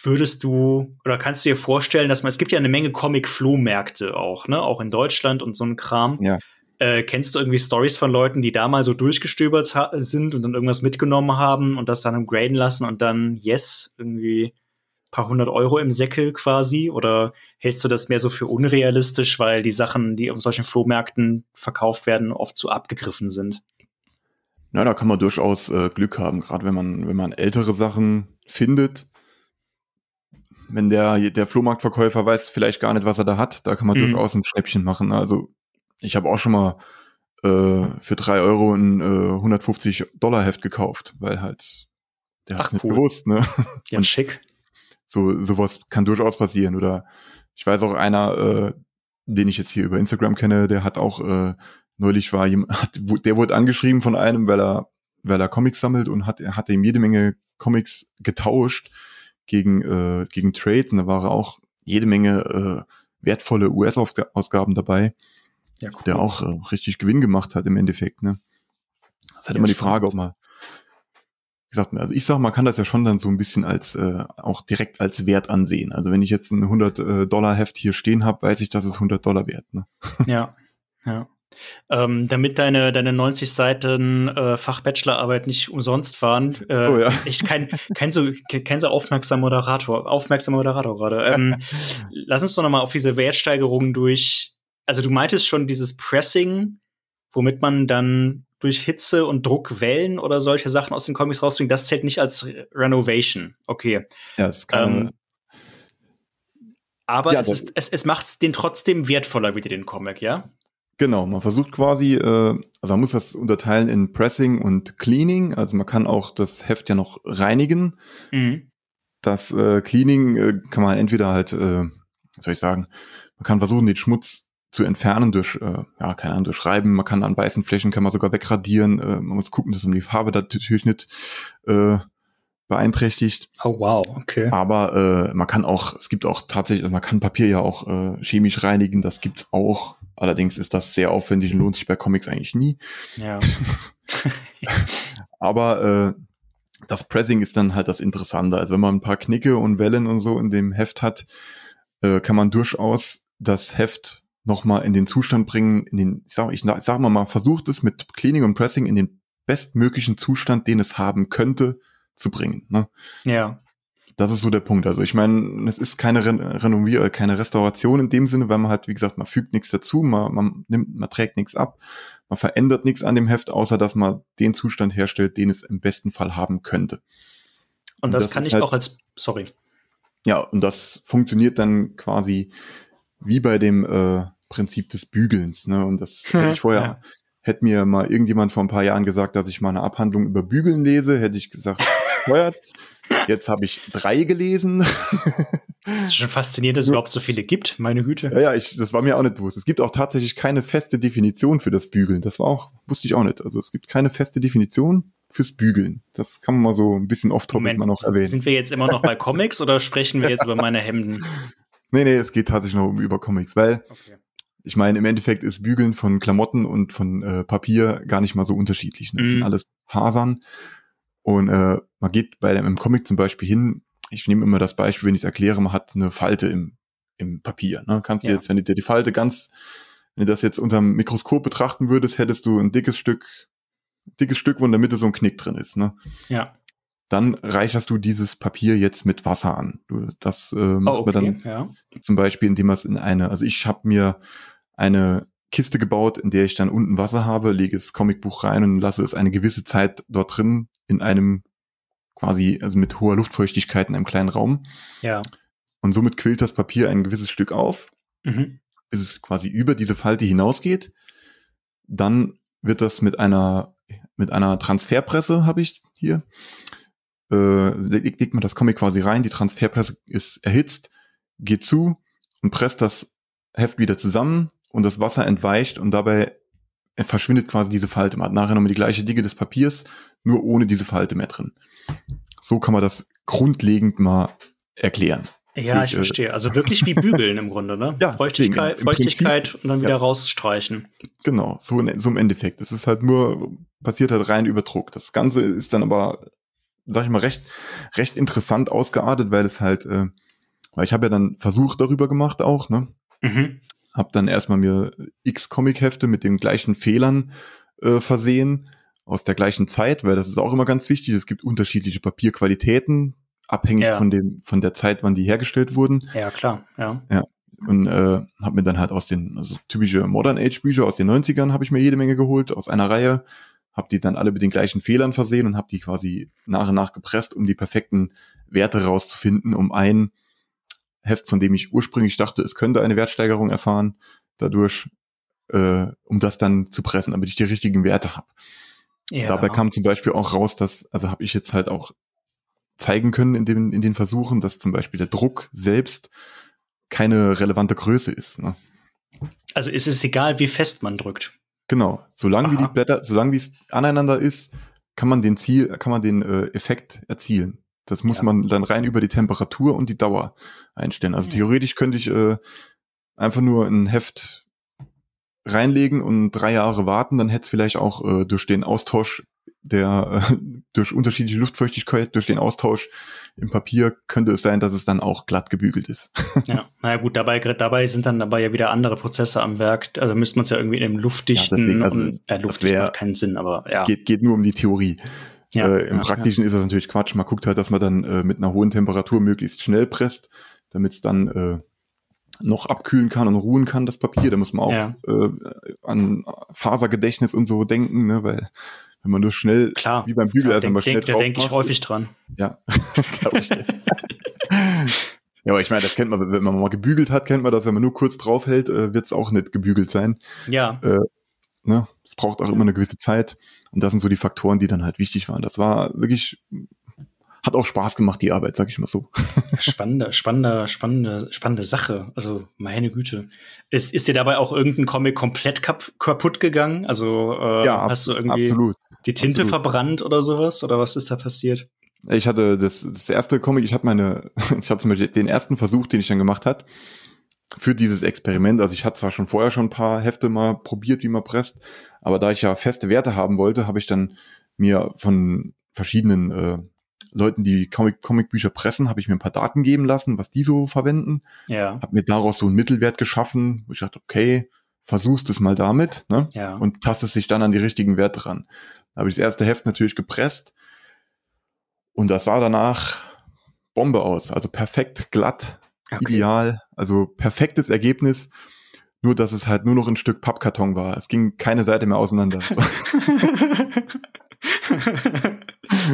würdest du oder kannst du dir vorstellen, dass man, es gibt ja eine Menge Comic-Flohmärkte auch, ne, auch in Deutschland und so ein Kram. Ja. Äh, kennst du irgendwie Stories von Leuten, die da mal so durchgestöbert sind und dann irgendwas mitgenommen haben und das dann im Graden lassen und dann, yes, irgendwie paar hundert Euro im Säckel quasi? Oder hältst du das mehr so für unrealistisch, weil die Sachen, die auf solchen Flohmärkten verkauft werden, oft zu abgegriffen sind? Na, da kann man durchaus äh, Glück haben, gerade wenn man, wenn man ältere Sachen findet. Wenn der, der Flohmarktverkäufer weiß vielleicht gar nicht, was er da hat, da kann man mhm. durchaus ein Schnäppchen machen. Also ich habe auch schon mal äh, für drei Euro ein äh, 150 Dollar Heft gekauft, weil halt der hat nicht cool. gewusst, ne? Ja, Und schick. So sowas kann durchaus passieren. Oder ich weiß auch einer, äh, den ich jetzt hier über Instagram kenne, der hat auch äh, neulich war jemand, der wurde angeschrieben von einem, weil er weil er Comics sammelt und hat er hatte ihm jede Menge Comics getauscht gegen äh, gegen Trades und da war auch jede Menge äh, wertvolle US-Ausgaben dabei ja, cool. der auch äh, richtig Gewinn gemacht hat im Endeffekt. Ne? Das ist halt ja, immer die Frage, ob man, gesagt, also ich sag, man kann das ja schon dann so ein bisschen als äh, auch direkt als Wert ansehen. Also wenn ich jetzt ein 100 äh, Dollar Heft hier stehen habe, weiß ich, dass es 100 Dollar wert. Ne? Ja, ja. Ähm, damit deine, deine 90 Seiten äh, Fachbachelorarbeit nicht umsonst waren. Äh, oh, ja. Ich kein, kein, so, kein so aufmerksamer Moderator, aufmerksamer Moderator gerade. Ähm, lass uns doch nochmal auf diese Wertsteigerung durch also du meintest schon dieses Pressing, womit man dann durch Hitze und Druck Wellen oder solche Sachen aus den Comics rausbringt, das zählt nicht als Renovation. Okay. Ja, es kann. Ähm, aber ja, es, ist, es, es macht den trotzdem wertvoller wie den Comic, ja? Genau, man versucht quasi, äh, also man muss das unterteilen in Pressing und Cleaning. Also man kann auch das Heft ja noch reinigen. Mhm. Das äh, Cleaning äh, kann man entweder halt, äh, was soll ich sagen, man kann versuchen, den Schmutz zu entfernen durch, äh, ja, keine Ahnung, durch Schreiben. Man kann an weißen Flächen, kann man sogar wegradieren. Äh, man muss gucken, dass man die Farbe natürlich nicht äh, beeinträchtigt. Oh wow, okay. Aber äh, man kann auch, es gibt auch tatsächlich, also man kann Papier ja auch äh, chemisch reinigen, das gibt's auch. Allerdings ist das sehr aufwendig und lohnt sich bei Comics eigentlich nie. Ja. Aber äh, das Pressing ist dann halt das Interessante. Also wenn man ein paar Knicke und Wellen und so in dem Heft hat, äh, kann man durchaus das Heft nochmal in den Zustand bringen, in den, ich sag, ich sag mal mal, versucht es mit Cleaning und Pressing in den bestmöglichen Zustand, den es haben könnte, zu bringen. Ne? Ja. Das ist so der Punkt. Also ich meine, es ist keine Re Renovier keine Restauration in dem Sinne, weil man halt, wie gesagt, man fügt nichts dazu, man, man nimmt, man trägt nichts ab, man verändert nichts an dem Heft, außer dass man den Zustand herstellt, den es im besten Fall haben könnte. Und, und das, das kann ich halt, auch als, sorry. Ja, und das funktioniert dann quasi wie bei dem äh, Prinzip des Bügelns. Ne? Und das hatte ich vorher, ja. Hätte mir mal irgendjemand vor ein paar Jahren gesagt, dass ich mal eine Abhandlung über Bügeln lese, hätte ich gesagt, feuert. Jetzt habe ich drei gelesen. Das ist schon faszinierend, dass es überhaupt so viele gibt, meine Güte. Ja, ja, ich, das war mir auch nicht bewusst. Es gibt auch tatsächlich keine feste Definition für das Bügeln. Das war auch, wusste ich auch nicht. Also es gibt keine feste Definition fürs Bügeln. Das kann man mal so ein bisschen off-topic mal noch erwähnen. Sind wir jetzt immer noch bei Comics oder sprechen wir jetzt über meine Hemden? Nee, nee, es geht tatsächlich noch über Comics, weil okay. Ich meine, im Endeffekt ist Bügeln von Klamotten und von äh, Papier gar nicht mal so unterschiedlich. Ne? Das mm. sind mhm. alles Fasern. Und äh, man geht bei dem Comic zum Beispiel hin, ich nehme immer das Beispiel, wenn ich es erkläre, man hat eine Falte im, im Papier. Ne? Kannst du ja. jetzt, wenn du dir die Falte ganz, wenn du das jetzt unter dem Mikroskop betrachten würdest, hättest du ein dickes Stück, dickes Stück, wo in der Mitte so ein Knick drin ist. Ne? Ja. Dann reicherst du dieses Papier jetzt mit Wasser an. Das äh, macht oh, okay. man dann ja. zum Beispiel, indem man es in eine, also ich habe mir eine Kiste gebaut, in der ich dann unten Wasser habe, lege das Comicbuch rein und lasse es eine gewisse Zeit dort drin in einem quasi, also mit hoher Luftfeuchtigkeit in einem kleinen Raum. Ja. Und somit quillt das Papier ein gewisses Stück auf, mhm. bis es quasi über diese Falte hinausgeht. Dann wird das mit einer, mit einer Transferpresse, habe ich hier, äh, legt, man das Comic quasi rein, die Transferpresse ist erhitzt, geht zu und presst das Heft wieder zusammen und das Wasser entweicht und dabei verschwindet quasi diese Falte. Man hat nachher nochmal die gleiche Dicke des Papiers, nur ohne diese Falte mehr drin. So kann man das grundlegend mal erklären. Ja, ich, ich äh, verstehe. Also wirklich wie bügeln im Grunde, ne? Ja, Feuchtigkeit, deswegen, Feuchtigkeit Prinzip, und dann wieder ja. rausstreichen. Genau, so, in, so im Endeffekt. Es ist halt nur, passiert halt rein über Druck. Das Ganze ist dann aber, sag ich mal, recht, recht interessant ausgeartet, weil es halt, äh, weil ich habe ja dann Versuch darüber gemacht auch, ne? Mhm. Hab dann erstmal mir x Comic-Hefte mit den gleichen Fehlern äh, versehen aus der gleichen Zeit, weil das ist auch immer ganz wichtig. Es gibt unterschiedliche Papierqualitäten, abhängig ja. von dem von der Zeit, wann die hergestellt wurden. Ja, klar, ja. Ja. Und äh, habe mir dann halt aus den, also typische Modern Age Bücher aus den 90ern habe ich mir jede Menge geholt, aus einer Reihe, habe die dann alle mit den gleichen Fehlern versehen und habe die quasi nach und nach gepresst, um die perfekten Werte rauszufinden, um ein Heft, von dem ich ursprünglich dachte, es könnte eine Wertsteigerung erfahren, dadurch, äh, um das dann zu pressen, damit ich die richtigen Werte habe. Ja. Dabei kam zum Beispiel auch raus, dass, also habe ich jetzt halt auch zeigen können in, den in den Versuchen, dass zum Beispiel der Druck selbst keine relevante Größe ist. Ne? Also ist es egal, wie fest man drückt. Genau, solange wie die Blätter, solange wie es aneinander ist, kann man den Ziel, kann man den äh, Effekt erzielen. Das muss ja. man dann rein über die Temperatur und die Dauer einstellen. Also ja. theoretisch könnte ich äh, einfach nur ein Heft reinlegen und drei Jahre warten, dann hätte es vielleicht auch äh, durch den Austausch der äh, durch unterschiedliche Luftfeuchtigkeit, durch den Austausch im Papier könnte es sein, dass es dann auch glatt gebügelt ist. ja, naja gut, dabei, dabei sind dann dabei ja wieder andere Prozesse am Werk. Also müsste man es ja irgendwie in einem luftdichten ja, deswegen, also, äh, luftdicht macht keinen Sinn, aber ja. Geht, geht nur um die Theorie. Ja, äh, Im ja, Praktischen ja. ist das natürlich Quatsch. Man guckt halt, dass man dann äh, mit einer hohen Temperatur möglichst schnell presst, damit es dann äh, noch abkühlen kann und ruhen kann, das Papier. Da muss man auch ja. äh, an Fasergedächtnis und so denken, ne? weil wenn man nur schnell, Klar. wie beim Bügel, ja, also wenn man schnell denk, Da denke ich häufig dran. Ja, glaube ich. ja, aber ich meine, das kennt man, wenn man mal gebügelt hat, kennt man das, wenn man nur kurz draufhält, äh, wird es auch nicht gebügelt sein. Ja. Äh, ne? Es braucht auch immer eine gewisse Zeit. Und das sind so die Faktoren, die dann halt wichtig waren. Das war wirklich hat auch Spaß gemacht, die Arbeit, sag ich mal so. Spannende, spannende, spannende, spannende Sache. Also, meine Güte. Ist, ist dir dabei auch irgendein Comic komplett kap kaputt gegangen? Also, äh, ja, hast du irgendwie absolut. die Tinte absolut. verbrannt oder sowas? Oder was ist da passiert? Ich hatte das, das erste Comic, ich hatte meine, ich hatte zum Beispiel den ersten Versuch, den ich dann gemacht hat, für dieses Experiment. Also ich hatte zwar schon vorher schon ein paar Hefte mal probiert, wie man presst, aber da ich ja feste Werte haben wollte, habe ich dann mir von verschiedenen äh, Leuten, die Comic Comicbücher pressen, habe ich mir ein paar Daten geben lassen, was die so verwenden. Ja. Habe mir daraus so einen Mittelwert geschaffen, wo ich dachte, okay, versuchst es mal damit, ne? Ja. Und tastest sich dann an die richtigen Werte ran. Da habe ich das erste Heft natürlich gepresst und das sah danach Bombe aus, also perfekt glatt, okay. ideal, also perfektes Ergebnis. Nur, dass es halt nur noch ein Stück Pappkarton war. Es ging keine Seite mehr auseinander.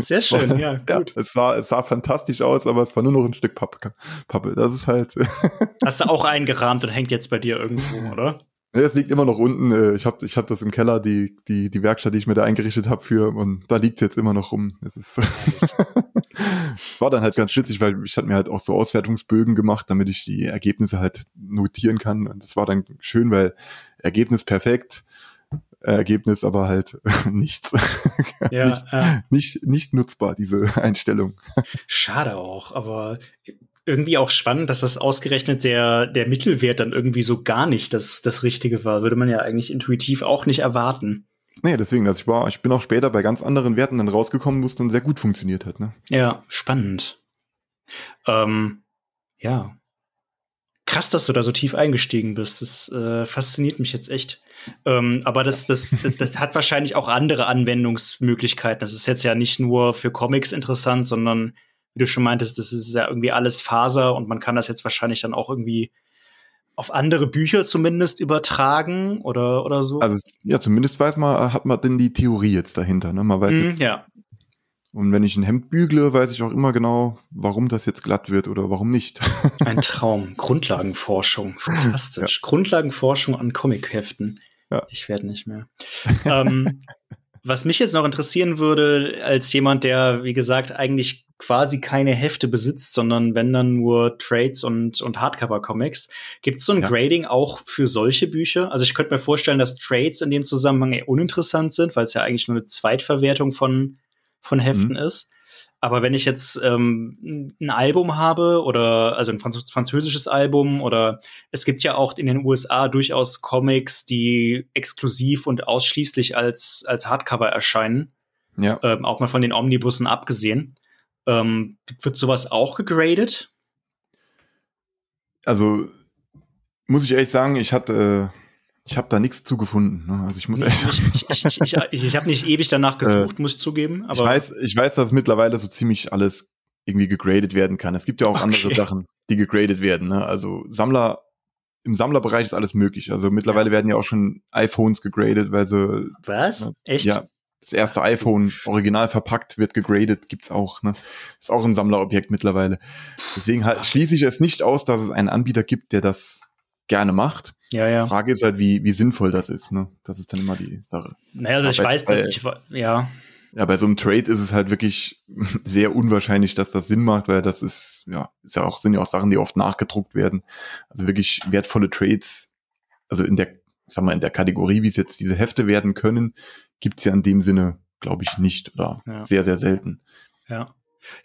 Sehr schön, ja, gut. Ja, es, sah, es sah fantastisch aus, aber es war nur noch ein Stück Pappe. Pappe. Das ist halt. Hast du auch eingerahmt und hängt jetzt bei dir irgendwo, oder? Es liegt immer noch unten. Äh, ich habe ich hab das im Keller, die, die, die Werkstatt, die ich mir da eingerichtet habe für, und da liegt es jetzt immer noch rum. Es ist war dann halt ganz witzig, weil ich hatte mir halt auch so Auswertungsbögen gemacht, damit ich die Ergebnisse halt notieren kann. Und das war dann schön, weil Ergebnis perfekt, Ergebnis aber halt nichts. Ja, nicht, äh, nicht, nicht nutzbar, diese Einstellung. Schade auch, aber irgendwie auch spannend, dass das ausgerechnet der, der Mittelwert dann irgendwie so gar nicht das, das Richtige war. Würde man ja eigentlich intuitiv auch nicht erwarten. Nee, deswegen, also ich war, ich bin auch später bei ganz anderen Werten dann rausgekommen, wo es dann sehr gut funktioniert hat, ne? Ja, spannend. Ähm, ja. Krass, dass du da so tief eingestiegen bist. Das äh, fasziniert mich jetzt echt. Ähm, aber das, das, das, das hat wahrscheinlich auch andere Anwendungsmöglichkeiten. Das ist jetzt ja nicht nur für Comics interessant, sondern wie du schon meintest, das ist ja irgendwie alles Faser und man kann das jetzt wahrscheinlich dann auch irgendwie auf andere Bücher zumindest übertragen oder, oder so. Also ja, zumindest weiß man, hat man denn die Theorie jetzt dahinter. Ne? Man weiß mm, jetzt, ja. Und wenn ich ein Hemd bügle, weiß ich auch immer genau, warum das jetzt glatt wird oder warum nicht. Ein Traum. Grundlagenforschung. Fantastisch. Ja. Grundlagenforschung an Comicheften. Ja. Ich werde nicht mehr. ähm, was mich jetzt noch interessieren würde, als jemand, der, wie gesagt, eigentlich quasi keine Hefte besitzt, sondern wenn dann nur Trades und, und Hardcover-Comics, gibt es so ein ja. Grading auch für solche Bücher? Also ich könnte mir vorstellen, dass Trades in dem Zusammenhang eher uninteressant sind, weil es ja eigentlich nur eine Zweitverwertung von, von Heften mhm. ist. Aber wenn ich jetzt ähm, ein Album habe oder also ein Franz französisches Album oder es gibt ja auch in den USA durchaus Comics, die exklusiv und ausschließlich als, als Hardcover erscheinen. Ja. Ähm, auch mal von den Omnibussen abgesehen. Ähm, wird sowas auch gegradet? Also muss ich ehrlich sagen, ich hatte äh ich habe da nichts zugefunden. Ne? Also ich muss echt ich, ich, ich, ich, ich, ich habe nicht ewig danach äh, gesucht, äh, muss ich zugeben. Aber ich weiß, ich weiß, dass mittlerweile so ziemlich alles irgendwie gegradet werden kann. Es gibt ja auch okay. andere Sachen, die gegradet werden. Ne? Also Sammler im Sammlerbereich ist alles möglich. Also mittlerweile ja. werden ja auch schon iPhones gegradet, weil sie was ne, echt ja das erste iPhone original verpackt wird gegradet, gibt's auch. Ne? Ist auch ein Sammlerobjekt mittlerweile. Deswegen halt, schließe ich es nicht aus, dass es einen Anbieter gibt, der das gerne macht. Ja, ja. Frage ist halt, wie, wie sinnvoll das ist, ne? Das ist dann immer die Sache. Naja, also ich bei, weiß, dass ich, ja. Ja, bei so einem Trade ist es halt wirklich sehr unwahrscheinlich, dass das Sinn macht, weil das ist, ja, ist ja auch, sind ja auch Sachen, die oft nachgedruckt werden. Also wirklich wertvolle Trades, also in der, sag mal, in der Kategorie, wie es jetzt diese Hefte werden können, gibt's ja in dem Sinne, glaube ich, nicht oder ja. sehr, sehr selten. Ja.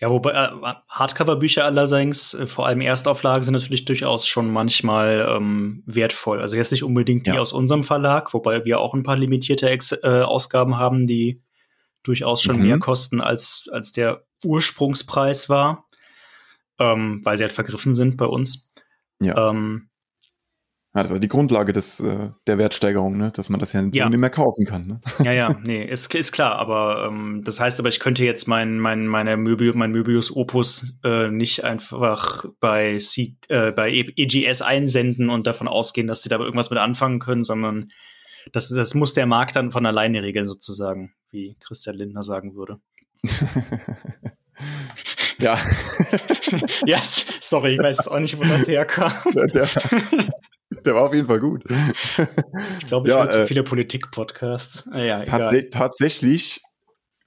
Ja, wobei äh, Hardcover-Bücher allerdings, äh, vor allem Erstauflagen, sind natürlich durchaus schon manchmal ähm, wertvoll. Also jetzt nicht unbedingt die ja. aus unserem Verlag, wobei wir auch ein paar limitierte Ex äh, Ausgaben haben, die durchaus schon mhm. mehr kosten, als, als der Ursprungspreis war, ähm, weil sie halt vergriffen sind bei uns. Ja. Ähm, ja, das ist die Grundlage des, äh, der Wertsteigerung, ne? dass man das ja, ja. nicht mehr kaufen kann. Ne? Ja, ja, nee, ist, ist klar, aber ähm, das heißt aber, ich könnte jetzt mein, mein, meine Möbius, mein Möbius Opus äh, nicht einfach bei, C, äh, bei EGS einsenden und davon ausgehen, dass sie da irgendwas mit anfangen können, sondern das, das muss der Markt dann von alleine regeln, sozusagen, wie Christian Lindner sagen würde. ja. ja, sorry, ich weiß auch nicht, wo das herkam. Der, der, war auf jeden Fall gut. Ich glaube, ich ja, höre zu äh, viele Politik-Podcasts. Ah, ja, tats tatsächlich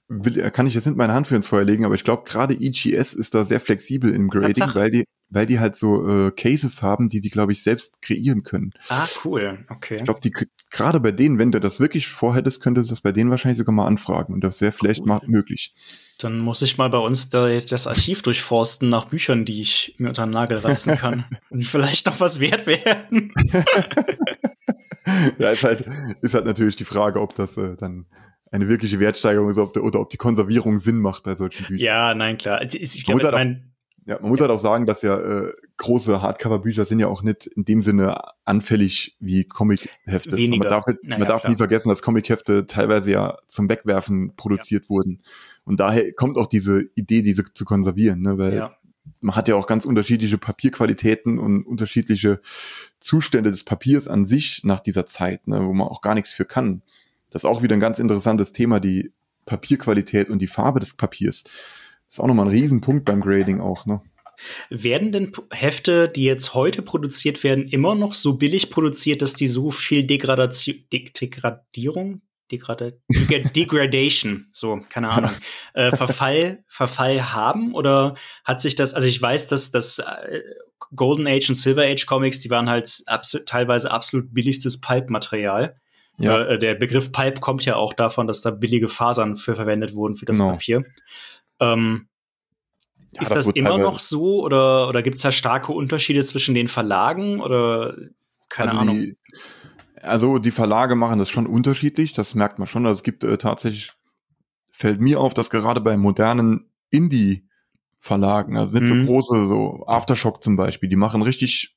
will, kann ich jetzt nicht meine Hand für ins Feuer legen, aber ich glaube, gerade EGS ist da sehr flexibel im Grading, weil die, weil die halt so äh, Cases haben, die die, glaube ich, selbst kreieren können. Ah, cool, okay. Ich glaube, die gerade bei denen, wenn du das wirklich vorhättest, könntest du das bei denen wahrscheinlich sogar mal anfragen und das wäre vielleicht cool. mal möglich. Dann muss ich mal bei uns da, das Archiv durchforsten nach Büchern, die ich mir unter den Nagel reißen kann und vielleicht noch was wert werden. ja, ist halt, ist halt natürlich die Frage, ob das äh, dann eine wirkliche Wertsteigerung ist ob, oder ob die Konservierung Sinn macht bei solchen Büchern. Ja, nein, klar. Ich, ich glaube, halt mein, ja, man muss ja. halt auch sagen, dass ja äh, große Hardcover-Bücher sind ja auch nicht in dem Sinne anfällig wie Comic-Hefte. Man darf, nicht, naja, man darf nie vergessen, dass Comic-Hefte teilweise ja zum Wegwerfen produziert ja. wurden. Und daher kommt auch diese Idee, diese zu konservieren, ne? weil ja. man hat ja auch ganz unterschiedliche Papierqualitäten und unterschiedliche Zustände des Papiers an sich nach dieser Zeit, ne? wo man auch gar nichts für kann. Das ist auch wieder ein ganz interessantes Thema, die Papierqualität und die Farbe des Papiers. Das ist auch nochmal ein Riesenpunkt beim Grading auch, ne? Werden denn Hefte, die jetzt heute produziert werden, immer noch so billig produziert, dass die so viel Degradation, De Degradierung, Degrada Degradation, so, keine Ahnung, äh, Verfall, Verfall haben? Oder hat sich das, also ich weiß, dass das äh, Golden Age und Silver Age Comics, die waren halt abso teilweise absolut billigstes Pulp-Material. Ja. Äh, der Begriff Pulp kommt ja auch davon, dass da billige Fasern für verwendet wurden für das no. Genau. Papier. Ähm, ja, ist das, das immer noch so oder, oder gibt es da starke Unterschiede zwischen den Verlagen oder keine also Ahnung? Die, also die Verlage machen das schon unterschiedlich, das merkt man schon. Also es gibt äh, tatsächlich, fällt mir auf, dass gerade bei modernen Indie-Verlagen, also nicht mhm. so große, so Aftershock zum Beispiel, die machen richtig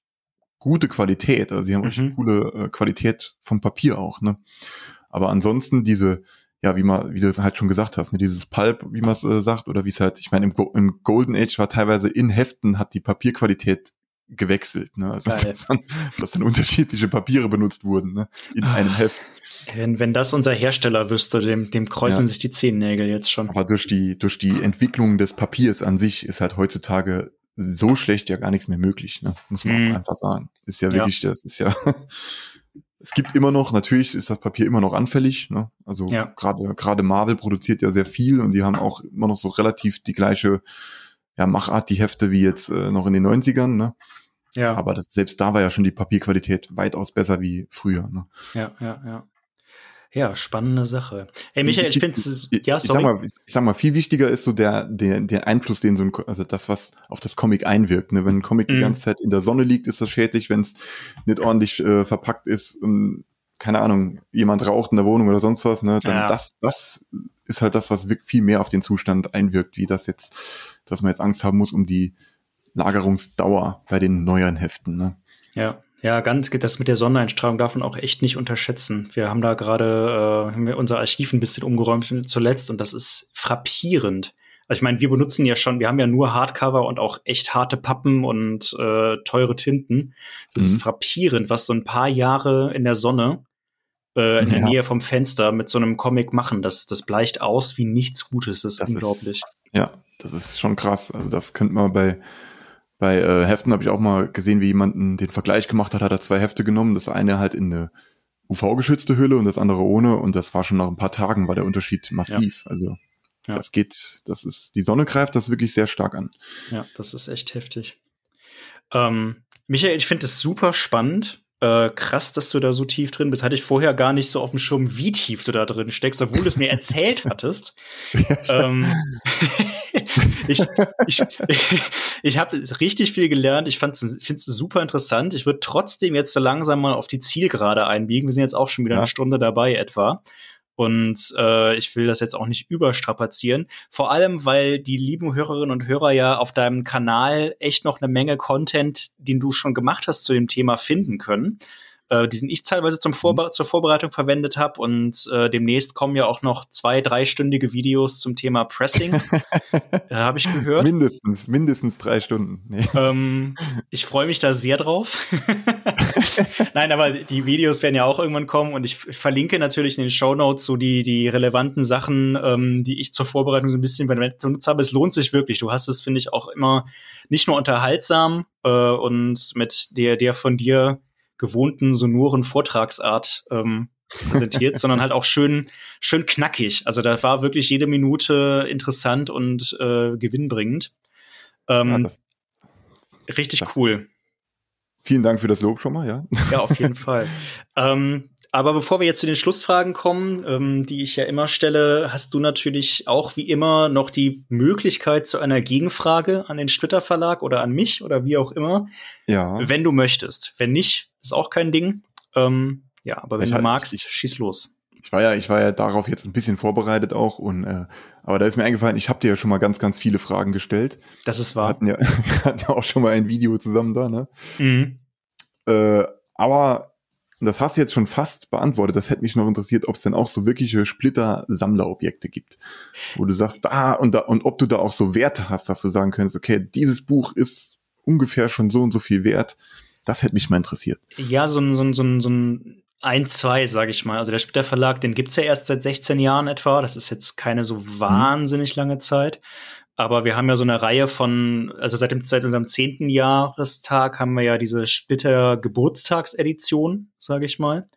gute Qualität. Also sie haben mhm. richtig coole äh, Qualität vom Papier auch. Ne? Aber ansonsten diese ja, wie man, wie du es halt schon gesagt hast, mit dieses Pulp, wie man es äh, sagt, oder wie es halt, ich meine, im, Go im, Golden Age war teilweise in Heften hat die Papierqualität gewechselt, ne? Also dass dann, dass dann, unterschiedliche Papiere benutzt wurden, ne? In ah. einem Heft. Wenn, wenn das unser Hersteller wüsste, dem, dem kreuzen ja. sich die Zehennägel jetzt schon. Aber durch die, durch die Entwicklung des Papiers an sich ist halt heutzutage so schlecht ja gar nichts mehr möglich, ne? Muss man mm. einfach sagen. Ist ja wirklich, ja. das ist ja es gibt immer noch, natürlich ist das Papier immer noch anfällig. Ne? Also ja. gerade gerade Marvel produziert ja sehr viel und die haben auch immer noch so relativ die gleiche ja, Machart, die Hefte wie jetzt äh, noch in den 90ern. Ne? Ja. Aber das, selbst da war ja schon die Papierqualität weitaus besser wie früher. Ne? Ja, ja, ja. Ja, spannende Sache. Ey, Michael, ich, finde es, ja, sorry. Ich sag, mal, ich, sag mal, viel wichtiger ist so der, der, der Einfluss, den so ein, also das, was auf das Comic einwirkt. Ne? Wenn ein Comic mhm. die ganze Zeit in der Sonne liegt, ist das schädlich. Wenn es nicht ordentlich äh, verpackt ist und, keine Ahnung, jemand raucht in der Wohnung oder sonst was, ne? Dann ja. das, das ist halt das, was viel mehr auf den Zustand einwirkt, wie das jetzt, dass man jetzt Angst haben muss um die Lagerungsdauer bei den neueren Heften, ne? Ja. Ja, ganz, das mit der Sonneneinstrahlung darf man auch echt nicht unterschätzen. Wir haben da gerade, äh, haben wir unser Archiv ein bisschen umgeräumt zuletzt und das ist frappierend. Also ich meine, wir benutzen ja schon, wir haben ja nur Hardcover und auch echt harte Pappen und äh, teure Tinten. Das mhm. ist frappierend, was so ein paar Jahre in der Sonne äh, in ja. der Nähe vom Fenster mit so einem Comic machen. Das, das bleicht aus wie nichts Gutes. Das ist das unglaublich. Ist, ja, das ist schon krass. Also das könnte man bei bei äh, Heften habe ich auch mal gesehen, wie jemanden den Vergleich gemacht hat, hat er zwei Hefte genommen, das eine halt in eine UV-geschützte Hülle und das andere ohne und das war schon nach ein paar Tagen war der Unterschied massiv. Ja. Also ja. das geht, das ist, die Sonne greift das wirklich sehr stark an. Ja, das ist echt heftig. Ähm, Michael, ich finde es super spannend, äh, krass, dass du da so tief drin bist. Hatte ich vorher gar nicht so auf dem Schirm, wie tief du da drin steckst, obwohl du es mir erzählt hattest. ähm, ich ich, ich habe richtig viel gelernt. Ich finde es super interessant. Ich würde trotzdem jetzt so langsam mal auf die Zielgerade einbiegen. Wir sind jetzt auch schon wieder ja. eine Stunde dabei etwa. Und äh, ich will das jetzt auch nicht überstrapazieren. Vor allem, weil die lieben Hörerinnen und Hörer ja auf deinem Kanal echt noch eine Menge Content, den du schon gemacht hast zu dem Thema, finden können äh, die ich teilweise zum Vorbe mhm. zur Vorbereitung verwendet habe. Und äh, demnächst kommen ja auch noch zwei, dreistündige Videos zum Thema Pressing. äh, habe ich gehört. Mindestens, mindestens drei Stunden. Nee. Ähm, ich freue mich da sehr drauf. Nein, aber die Videos werden ja auch irgendwann kommen und ich verlinke natürlich in den Show Notes so die, die relevanten Sachen, ähm, die ich zur Vorbereitung so ein bisschen benutzt habe. Es lohnt sich wirklich. Du hast es, finde ich, auch immer nicht nur unterhaltsam äh, und mit der, der von dir gewohnten sonoren Vortragsart ähm, präsentiert, sondern halt auch schön, schön knackig. Also da war wirklich jede Minute interessant und äh, gewinnbringend. Ähm, ja, das, richtig das, cool. Vielen Dank für das Lob schon mal, ja. Ja, auf jeden Fall. Ähm, aber bevor wir jetzt zu den Schlussfragen kommen, ähm, die ich ja immer stelle, hast du natürlich auch wie immer noch die Möglichkeit zu einer Gegenfrage an den Splitter Verlag oder an mich oder wie auch immer. Ja. Wenn du möchtest. Wenn nicht, ist auch kein Ding. Ähm, ja, aber wenn ich du halt, magst, ich, schieß los. Ich war ja, ich war ja darauf jetzt ein bisschen vorbereitet auch und äh, aber da ist mir eingefallen, ich habe dir ja schon mal ganz, ganz viele Fragen gestellt. Das ist wahr. Wir hatten ja, wir hatten ja auch schon mal ein Video zusammen da, ne? Mhm. Äh, aber das hast du jetzt schon fast beantwortet. Das hätte mich noch interessiert, ob es denn auch so wirkliche Splitter-Sammlerobjekte gibt, wo du sagst, da und da und ob du da auch so Werte hast, dass du sagen könntest, okay, dieses Buch ist ungefähr schon so und so viel wert. Das hätte mich mal interessiert. Ja, so ein, so ein, so ein, so ein ein, zwei, sage ich mal. Also der Splitter Verlag, den gibt's ja erst seit 16 Jahren etwa. Das ist jetzt keine so mhm. wahnsinnig lange Zeit. Aber wir haben ja so eine Reihe von, also seit, dem, seit unserem zehnten Jahrestag haben wir ja diese Splitter Geburtstagsedition, sage ich mal,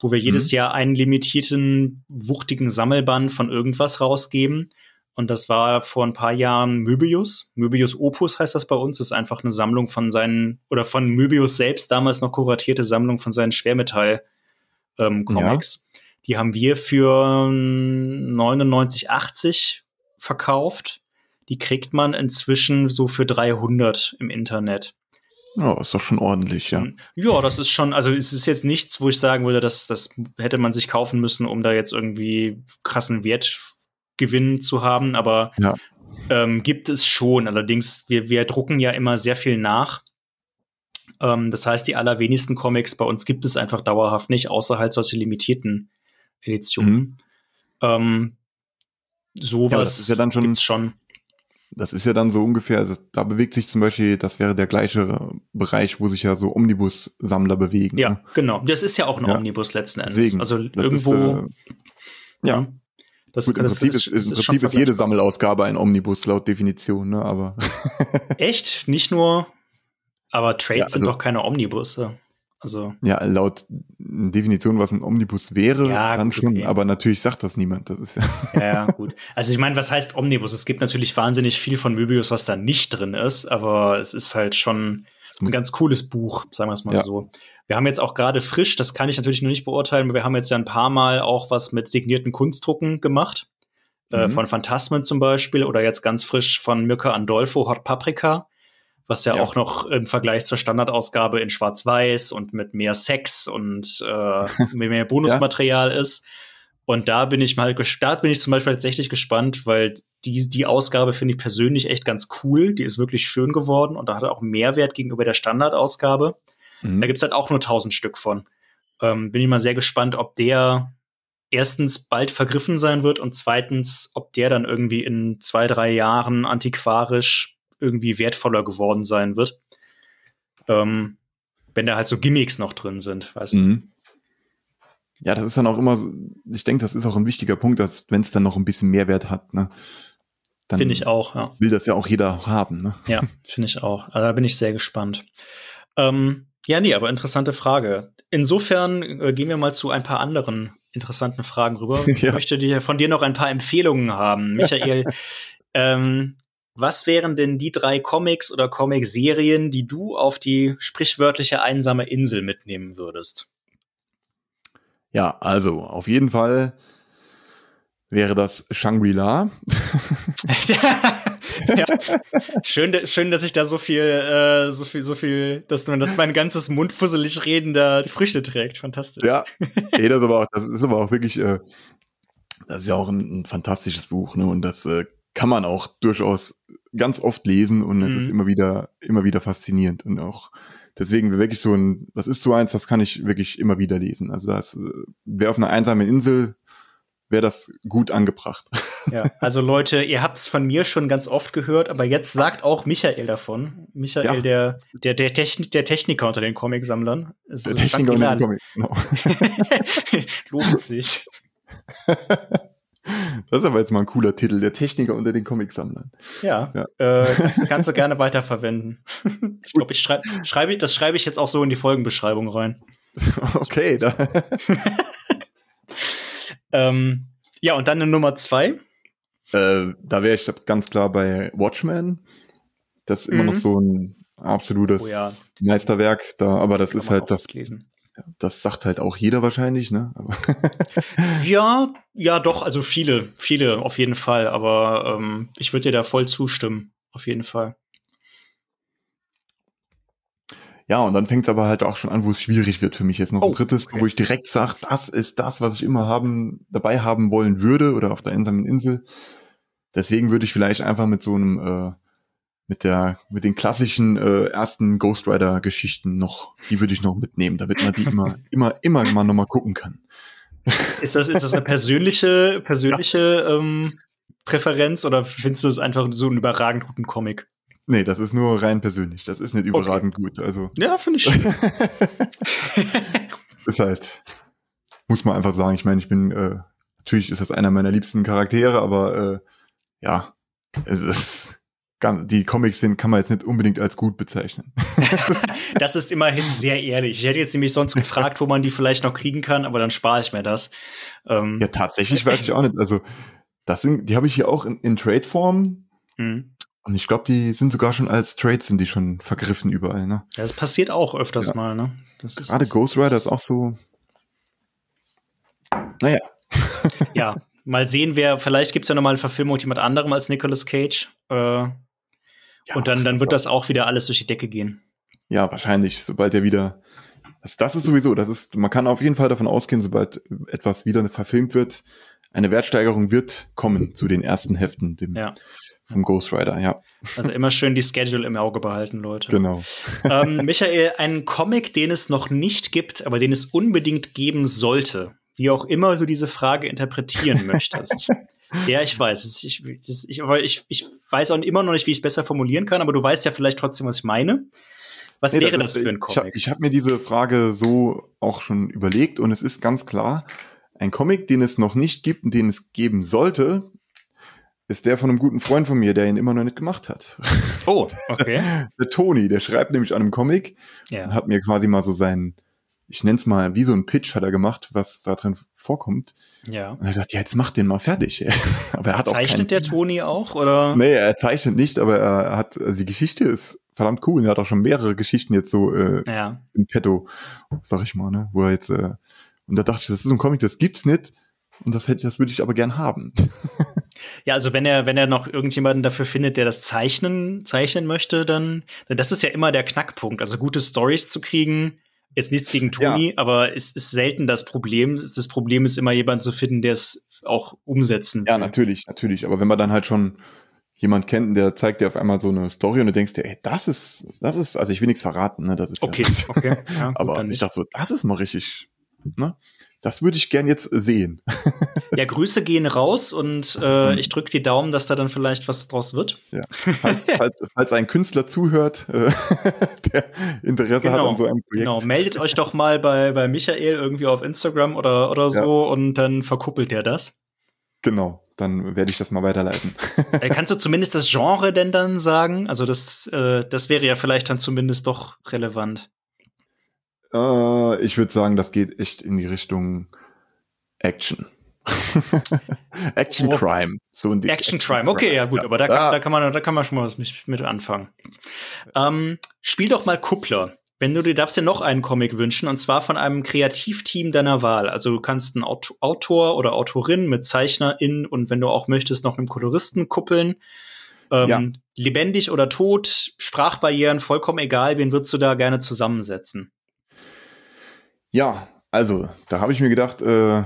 wo wir mhm. jedes Jahr einen limitierten, wuchtigen Sammelband von irgendwas rausgeben. Und das war vor ein paar Jahren Möbius. Möbius Opus heißt das bei uns. Das ist einfach eine Sammlung von seinen, oder von Möbius selbst damals noch kuratierte Sammlung von seinen Schwermetall-Comics. Ähm, ja. Die haben wir für 99,80 verkauft die kriegt man inzwischen so für 300 im Internet. Ja, ist doch schon ordentlich, ja. Ja, das ist schon, also es ist jetzt nichts, wo ich sagen würde, dass das hätte man sich kaufen müssen, um da jetzt irgendwie krassen Wertgewinn zu haben, aber ja. ähm, gibt es schon. Allerdings, wir, wir drucken ja immer sehr viel nach. Ähm, das heißt, die allerwenigsten Comics bei uns gibt es einfach dauerhaft nicht, außer halt solche limitierten Editionen. Mhm. Ähm, sowas ja, das ist ja dann schon, schon. Das ist ja dann so ungefähr, also da bewegt sich zum Beispiel, das wäre der gleiche Bereich, wo sich ja so Omnibus-Sammler bewegen. Ja, ne? genau. Das ist ja auch ein ja. Omnibus letzten Endes. Deswegen, also irgendwo. Ist, äh, ja. Das, Gut, im das, Prinzip ist, ist, ist, Prinzip ist jede Sammelausgabe ein Omnibus laut Definition, ne? Aber. Echt? Nicht nur. Aber Trades ja, also, sind doch keine Omnibusse. Also ja, laut Definition, was ein Omnibus wäre, ja, dann gut, schon, okay. aber natürlich sagt das niemand. Das ist ja. Ja, gut. Also ich meine, was heißt Omnibus? Es gibt natürlich wahnsinnig viel von Möbius, was da nicht drin ist, aber es ist halt schon ein ganz cooles Buch, sagen wir es mal ja. so. Wir haben jetzt auch gerade frisch, das kann ich natürlich noch nicht beurteilen, aber wir haben jetzt ja ein paar Mal auch was mit signierten Kunstdrucken gemacht. Äh, mhm. Äh, von Phantasmen zum Beispiel oder jetzt ganz frisch von Mirka Andolfo Hot Paprika was ja, ja, auch noch im Vergleich zur Standardausgabe in Schwarz-Weiß und mit mehr Sex und äh, mit mehr Bonusmaterial ja. ist. Und da bin ich mal da bin ich zum Beispiel tatsächlich gespannt, weil die, die Ausgabe finde ich persönlich echt ganz cool. Die ist wirklich schön geworden und da hat er auch Mehrwert gegenüber der Standardausgabe. Mhm. Da gibt's halt auch nur 1000 Stück von. Ähm, bin ich mal sehr gespannt, ob der erstens bald vergriffen sein wird und zweitens, ob der dann irgendwie in zwei, drei Jahren antiquarisch irgendwie wertvoller geworden sein wird. Ähm, wenn da halt so Gimmicks noch drin sind, weißt mhm. Ja, das ist dann auch immer, ich denke, das ist auch ein wichtiger Punkt, dass wenn es dann noch ein bisschen Mehrwert hat, ne? Finde ich auch, ja. Will das ja auch jeder haben, ne? Ja, finde ich auch. Also da bin ich sehr gespannt. Ähm, ja, nee, aber interessante Frage. Insofern äh, gehen wir mal zu ein paar anderen interessanten Fragen rüber. Ich ja. möchte dir von dir noch ein paar Empfehlungen haben. Michael, ähm, was wären denn die drei Comics oder Comic-Serien, die du auf die sprichwörtliche einsame Insel mitnehmen würdest? Ja, also auf jeden Fall wäre das Shangri-La. ja. schön, schön, dass ich da so viel, äh, so viel, so viel, dass, dass mein ganzes mundfusselig Reden da die Früchte trägt. Fantastisch. Ja, nee, das, ist aber auch, das ist aber auch wirklich, äh, das ist ja auch ein, ein fantastisches Buch, ne? Und das äh, kann man auch durchaus ganz oft lesen und mhm. es ist immer wieder, immer wieder faszinierend und auch deswegen wirklich so ein, das ist so eins, das kann ich wirklich immer wieder lesen. Also das wäre auf einer einsamen Insel, wäre das gut angebracht. Ja, also Leute, ihr habt es von mir schon ganz oft gehört, aber jetzt sagt auch Michael davon. Michael, ja. der, der, der, Techn der Techniker unter den Comicsammlern. Der Techniker unter den Comic, genau. Lohnt sich. Das ist aber jetzt mal ein cooler Titel, der Techniker unter den Comicsammlern. Ja, ja. Äh, kannst du gerne weiterverwenden. ich glaube, ich schreibe, das schreibe ich jetzt auch so in die Folgenbeschreibung rein. Okay. Da. ähm, ja, und dann eine Nummer zwei. Äh, da wäre ich ganz klar bei Watchmen. Das ist immer mhm. noch so ein absolutes oh ja. Meisterwerk. Da, aber das ist halt das. Lesen das sagt halt auch jeder wahrscheinlich, ne? ja, ja, doch, also viele, viele auf jeden Fall, aber ähm, ich würde dir da voll zustimmen, auf jeden Fall. Ja, und dann fängt es aber halt auch schon an, wo es schwierig wird für mich jetzt noch oh, ein drittes, okay. wo ich direkt sage, das ist das, was ich immer haben, dabei haben wollen würde oder auf der einsamen Insel. Deswegen würde ich vielleicht einfach mit so einem äh, mit der mit den klassischen äh, ersten Ghost Rider Geschichten noch, die würde ich noch mitnehmen, damit man die immer immer immer mal noch mal gucken kann. Ist das ist das eine persönliche persönliche ja. ähm, Präferenz oder findest du es einfach so einen überragend guten Comic? Nee, das ist nur rein persönlich. Das ist nicht überragend okay. gut. Also ja, finde ich. Schön. ist halt muss man einfach sagen. Ich meine, ich bin äh, natürlich ist das einer meiner liebsten Charaktere, aber äh, ja, es ist die Comics sind, kann man jetzt nicht unbedingt als gut bezeichnen. das ist immerhin sehr ehrlich. Ich hätte jetzt nämlich sonst gefragt, wo man die vielleicht noch kriegen kann, aber dann spare ich mir das. Ähm ja, tatsächlich weiß ich auch nicht. Also, das sind, die habe ich hier auch in, in Trade-Form. Mhm. Und ich glaube, die sind sogar schon als Trades sind die schon vergriffen überall, ne? Ja, das passiert auch öfters ja. mal, ne? Gerade Ghost Rider ist auch so. Naja. ja, mal sehen, wer, vielleicht gibt es ja nochmal eine Verfilmung mit jemand anderem als Nicolas Cage. Äh, ja, und dann, dann wird das auch wieder alles durch die Decke gehen. Ja, wahrscheinlich, sobald er wieder. Das, das ist sowieso, das ist, man kann auf jeden Fall davon ausgehen, sobald etwas wieder verfilmt wird, eine Wertsteigerung wird kommen zu den ersten Heften dem, ja. vom Ghost Rider, ja. Also immer schön die Schedule im Auge behalten, Leute. Genau. Ähm, Michael, ein Comic, den es noch nicht gibt, aber den es unbedingt geben sollte, wie auch immer du diese Frage interpretieren möchtest. ja, ich weiß. Ich, ich, ich, ich weiß auch immer noch nicht, wie ich es besser formulieren kann, aber du weißt ja vielleicht trotzdem, was ich meine. Was nee, wäre das, das für ein Comic? Ich habe hab mir diese Frage so auch schon überlegt und es ist ganz klar, ein Comic, den es noch nicht gibt und den es geben sollte, ist der von einem guten Freund von mir, der ihn immer noch nicht gemacht hat. Oh, okay. der Toni, der schreibt nämlich an einem Comic ja. und hat mir quasi mal so seinen, ich nenne es mal, wie so ein Pitch hat er gemacht, was da drin vorkommt. Ja. Und er sagt, ja, jetzt mach den mal fertig. aber er hat zeichnet der Toni auch, oder? Nee, er zeichnet nicht, aber er hat, also die Geschichte ist verdammt cool. Er hat auch schon mehrere Geschichten jetzt so äh, ja. im Petto, sag ich mal, ne, wo er jetzt äh, und da dachte ich, das ist ein Comic, das gibt's nicht. Und das hätte, das würde ich aber gern haben. Ja, also wenn er, wenn er noch irgendjemanden dafür findet, der das zeichnen, zeichnen möchte, dann, dann das ist ja immer der Knackpunkt. Also gute Stories zu kriegen, jetzt nichts gegen Toni, ja. aber es ist selten das Problem. Das Problem ist immer jemand zu finden, der es auch umsetzen will. Ja, natürlich, natürlich. Aber wenn man dann halt schon jemand kennt, der zeigt dir auf einmal so eine Story und du denkst dir, ey, das ist, das ist, also ich will nichts verraten, ne, das ist okay, ja, okay, ja, gut, aber ich dachte so, das ist mal richtig, Ne? Das würde ich gern jetzt sehen. ja, Grüße gehen raus und äh, ich drücke die Daumen, dass da dann vielleicht was draus wird. Ja. Falls, falls, falls ein Künstler zuhört, äh, der Interesse genau, hat an so einem Projekt. Genau, meldet euch doch mal bei, bei Michael irgendwie auf Instagram oder, oder so ja. und dann verkuppelt er das. Genau, dann werde ich das mal weiterleiten. Äh, kannst du zumindest das Genre denn dann sagen? Also das, äh, das wäre ja vielleicht dann zumindest doch relevant. Äh, ich würde sagen, das geht echt in die Richtung Action. Action oh. Crime. So Action, Action Crime, okay, ja gut, ja. aber da kann, da kann, man, da kann man schon mal was mit, mit anfangen. Ähm, spiel doch mal Kuppler. Wenn du dir darfst dir noch einen Comic wünschen, und zwar von einem Kreativteam deiner Wahl. Also du kannst einen Autor oder Autorin mit ZeichnerInnen und wenn du auch möchtest, noch einen Koloristen kuppeln. Ähm, ja. Lebendig oder tot, Sprachbarrieren, vollkommen egal, wen würdest du da gerne zusammensetzen? Ja, also da habe ich mir gedacht, äh,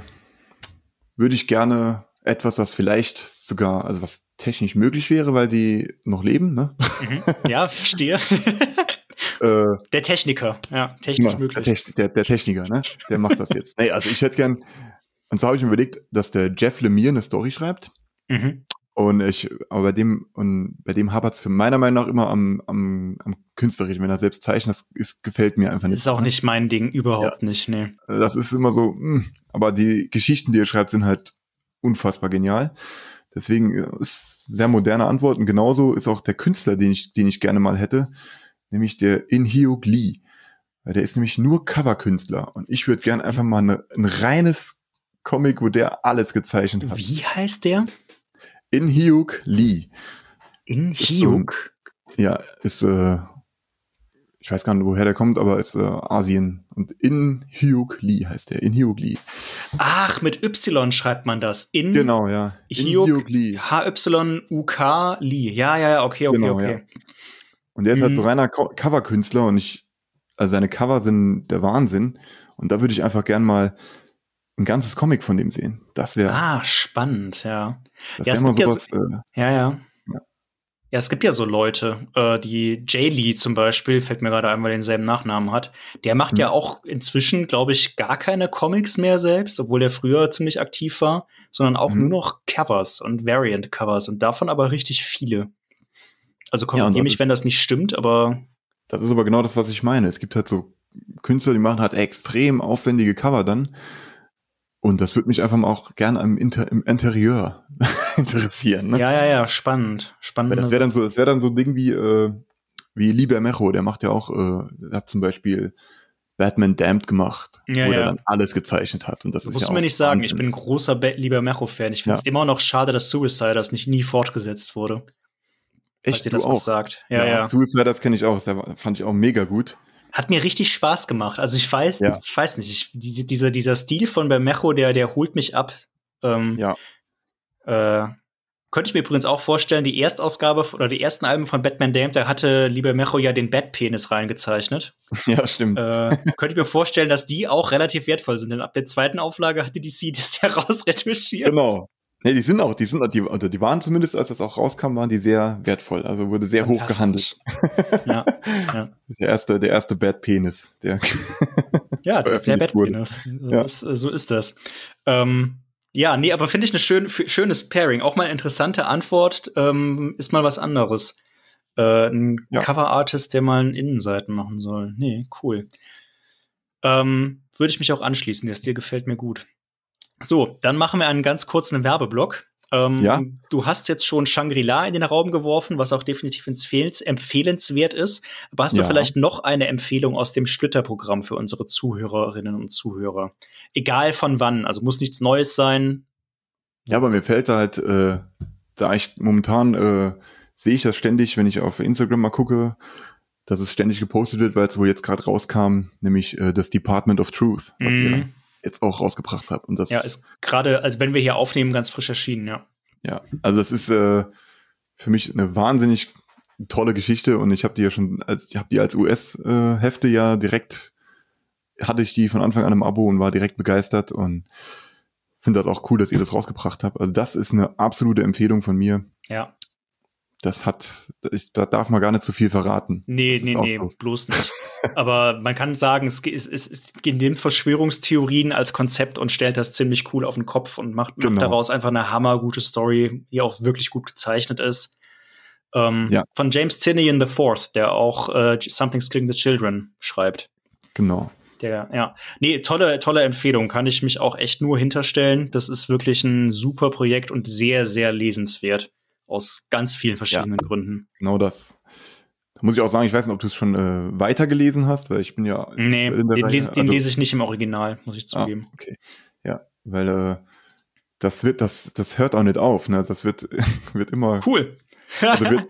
würde ich gerne etwas, was vielleicht sogar, also was technisch möglich wäre, weil die noch leben, ne? Mhm. Ja, verstehe. äh, der Techniker, ja, technisch ja, möglich. Der, Techn der, der, Techniker, ne? Der macht das jetzt. nee, also ich hätte gern, und so habe ich mir überlegt, dass der Jeff Lemire eine Story schreibt. Mhm. Und ich, aber bei dem, und bei dem hapert es für meiner Meinung nach immer am, am, am künstlerisch, wenn er selbst zeichnet, das ist, gefällt mir einfach nicht. Ist auch nicht mein Ding, überhaupt ja. nicht, nee. Das ist immer so, mh. Hm, aber die Geschichten, die er schreibt, sind halt unfassbar genial. Deswegen äh, ist sehr moderne Antwort und genauso ist auch der Künstler, den ich, den ich gerne mal hätte, nämlich der In Hyuk Lee. Der ist nämlich nur Coverkünstler und ich würde gerne einfach mal eine, ein reines Comic, wo der alles gezeichnet hat. Wie heißt der? In Hyuk Lee. In Hyuk? Ja, ist, äh, ich weiß gar nicht, woher der kommt, aber ist äh, Asien. Und In Hyuk Lee heißt der. In Hyuk Lee. Ach, mit Y schreibt man das. In genau, ja. In Hyuk Lee. H-Y-U-K Lee. Ja, ja, ja, okay, okay, genau, okay. Ja. Und der ist halt so mhm. reiner Co Coverkünstler und ich, also seine Cover sind der Wahnsinn. Und da würde ich einfach gern mal ein ganzes Comic von dem sehen. Das wäre. Ah, spannend, ja. Das ja, es gibt sowas, ja, so, äh, ja, ja. Ja, es gibt ja so Leute, äh, die Jay Lee zum Beispiel, fällt mir gerade ein, weil er denselben Nachnamen hat. Der macht mhm. ja auch inzwischen, glaube ich, gar keine Comics mehr selbst, obwohl er früher ziemlich aktiv war, sondern auch mhm. nur noch Covers und Variant-Covers und davon aber richtig viele. Also korrigiere ja, mich, wenn das nicht stimmt, aber. Das ist aber genau das, was ich meine. Es gibt halt so Künstler, die machen halt extrem aufwendige Cover dann Und das würde mich einfach mal auch gerne im, Inter im Interieur interessieren. Ne? Ja, ja, ja, spannend. spannend. Weil das wäre dann so, das wäre dann so ein Ding wie, äh, wie Liber Mecho, der macht ja auch, äh, hat zum Beispiel Batman Damned gemacht, ja, wo ja. er dann alles gezeichnet hat. Und das, das ist musst ja du mir nicht sagen, Wahnsinn. ich bin ein großer Be Lieber Mecho-Fan. Ich finde es Ja. immer noch schade, dass Suiciders nicht nie fortgesetzt wurde. falls Echt, ihr du das auch. was sagt. Ja, ja. Suicide, kenne ich auch, das fand ich auch mega gut. Hat mir richtig Spaß gemacht. Also ich weiß, Ja. ich weiß nicht, ich, diese, dieser, dieser Stil von Bermejo, der, der holt mich ab. Ähm, Ja. Äh, könnte ich mir übrigens auch vorstellen, die Erstausgabe oder die ersten Alben von Batman Damned, da hatte Lieber Mecho ja den Batpenis reingezeichnet. Ja, stimmt. äh, könnte ich mir vorstellen, dass die auch relativ wertvoll sind, denn ab der zweiten Auflage hatte DC das ja rausretuschiert. Genau. Nee, die sind auch, die sind, die, oder die waren zumindest, als das auch rauskam, waren die sehr wertvoll. Also wurde sehr hoch gehandelt. Ja, ja. Der erste, der erste Bad Penis. Der, Ja, der, der veröffentlicht wurde. Batpenis. So, Ja. ist, so ist das. Ähm, ja, nee, aber finde ich ein schön, schönes Pairing. Auch mal eine interessante Antwort. Ähm, ist mal was anderes. Äh, ein Ja. Cover-Artist, der mal einen Innenseiten machen soll. Nee, cool. Ähm, Würde ich mich auch anschließen. Der Stil gefällt mir gut. So, dann machen wir einen ganz kurzen Werbeblock. Ähm, Ja. Du hast jetzt schon Shangri-La in den Raum geworfen, was auch definitiv empfehlens empfehlenswert ist. Aber hast du Ja. vielleicht noch eine Empfehlung aus dem Splitter-Programm für unsere Zuhörerinnen und Zuhörer? Egal von wann, also muss nichts Neues sein. ja, aber mir fällt da halt, äh, da ich momentan äh, sehe ich das ständig, wenn ich auf Instagram mal gucke, dass es ständig gepostet wird, weil es wohl jetzt gerade rauskam, nämlich äh, das Department of Truth, Mhm. Jetzt auch rausgebracht habt. Und das Ja, ist gerade, also wenn wir hier aufnehmen, ganz frisch erschienen, ja. Ja, also das ist äh, für mich eine wahnsinnig tolle Geschichte und ich habe die ja schon, als ich habe die als US-Hefte ja direkt, hatte ich die von Anfang an im Abo und war direkt begeistert und finde das auch cool, dass ihr das rausgebracht habt. Also das ist eine absolute Empfehlung von mir. Ja. Das hat, ich, da darf man gar nicht zu viel verraten. Nee, nee, nee, so. bloß nicht. Aber man kann sagen, es, es, es, es nimmt Verschwörungstheorien als Konzept und stellt das ziemlich cool auf den Kopf und macht, macht Genau. daraus einfach eine hammergute Story, die auch wirklich gut gezeichnet ist. Ähm, Ja. Von James Tinian IV, der auch äh, Something's Killing the Children schreibt. Genau. Der, ja. Nee, tolle, tolle Empfehlung. Kann ich mich auch echt nur hinterstellen. Das ist wirklich ein super Projekt und sehr, sehr lesenswert. Aus ganz vielen verschiedenen Gründen. Genau das. Da muss ich auch sagen, ich weiß nicht, ob du es schon äh, weitergelesen hast, weil ich bin ja Nee, in der den, Reihe- lese, den also- lese ich nicht im Original, muss ich zugeben. Ah, okay. Ja, weil äh, das wird, das, das hört auch nicht auf, ne? Das wird, wird immer. Cool. Also wird,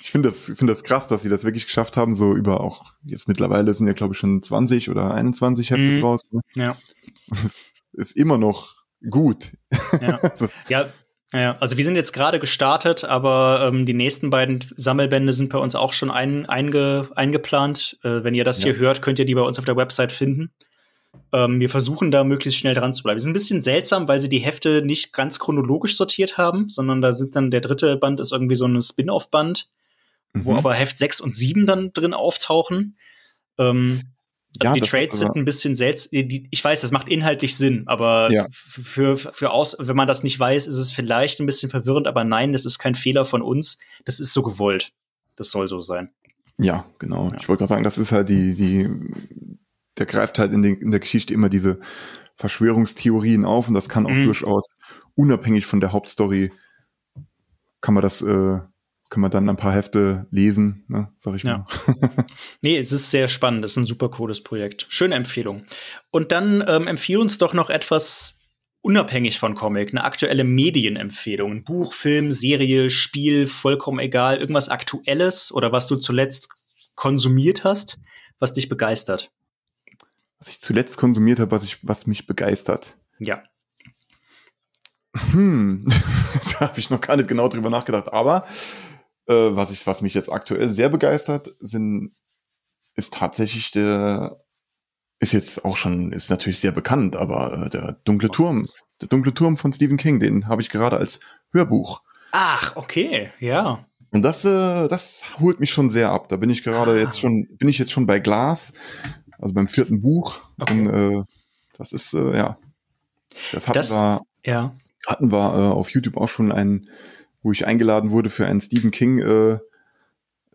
ich finde das, finde das krass, dass sie das wirklich geschafft haben, so über auch, jetzt mittlerweile sind ja, glaube ich, schon 20 oder 21 Hefte Mhm. draus. Ne? ja. Und es ist immer noch gut. Ja. ja. Ja, also wir sind jetzt gerade gestartet, aber ähm, die nächsten beiden Sammelbände sind bei uns auch schon ein, einge, eingeplant. Äh, wenn ihr das Ja. hier hört, könnt ihr die bei uns auf der Website finden. Ähm, wir versuchen da möglichst schnell dran zu bleiben. Wir sind ein bisschen seltsam, weil sie die Hefte nicht ganz chronologisch sortiert haben, sondern da sind dann der dritte Band ist irgendwie so ein Spin-off-Band, wo Mhm. aber Heft 6 und 7 dann drin auftauchen. Ähm, also Ja, die Trades sind aber- ein bisschen seltsam. Ich weiß, das macht inhaltlich Sinn, aber Ja. für, für aus, wenn man das nicht weiß, ist es vielleicht ein bisschen verwirrend, aber nein, das ist kein Fehler von uns. Das ist so gewollt. Das soll so sein. Ja, genau. Ja. Ich wollte gerade sagen, das ist halt die, die, der greift halt in, den, in der Geschichte immer diese Verschwörungstheorien auf und das kann auch Mhm. durchaus unabhängig von der Hauptstory kann man das, äh, kann man dann ein paar Hefte lesen, ne, sag ich Ja. mal. Nee, es ist sehr spannend. Es ist ein super cooles Projekt. Schöne Empfehlung. Und dann ähm, empfiehl uns doch noch etwas unabhängig von Comic, eine aktuelle Medienempfehlung. Ein Buch, Film, Serie, Spiel, vollkommen egal. Irgendwas Aktuelles oder was du zuletzt konsumiert hast, was dich begeistert. Was ich zuletzt konsumiert habe, was ich, was mich begeistert. Ja. Hm, da habe ich noch gar nicht genau drüber nachgedacht. Aber äh, was ich, was mich jetzt aktuell sehr begeistert, sind, ist tatsächlich der, ist jetzt auch schon, ist natürlich sehr bekannt, aber äh, der dunkle Turm, der dunkle Turm von Stephen King, den habe ich gerade als Hörbuch. Ach, okay, ja. Und das, äh, das holt mich schon sehr ab. Da bin ich gerade Ah. jetzt schon, bin ich jetzt schon bei Glas, also beim vierten Buch. Okay. Und äh, das ist, äh, ja. Das hatten Das- wir, Ja. hatten wir äh, auf YouTube auch schon einen, wo ich eingeladen wurde für einen Stephen King äh,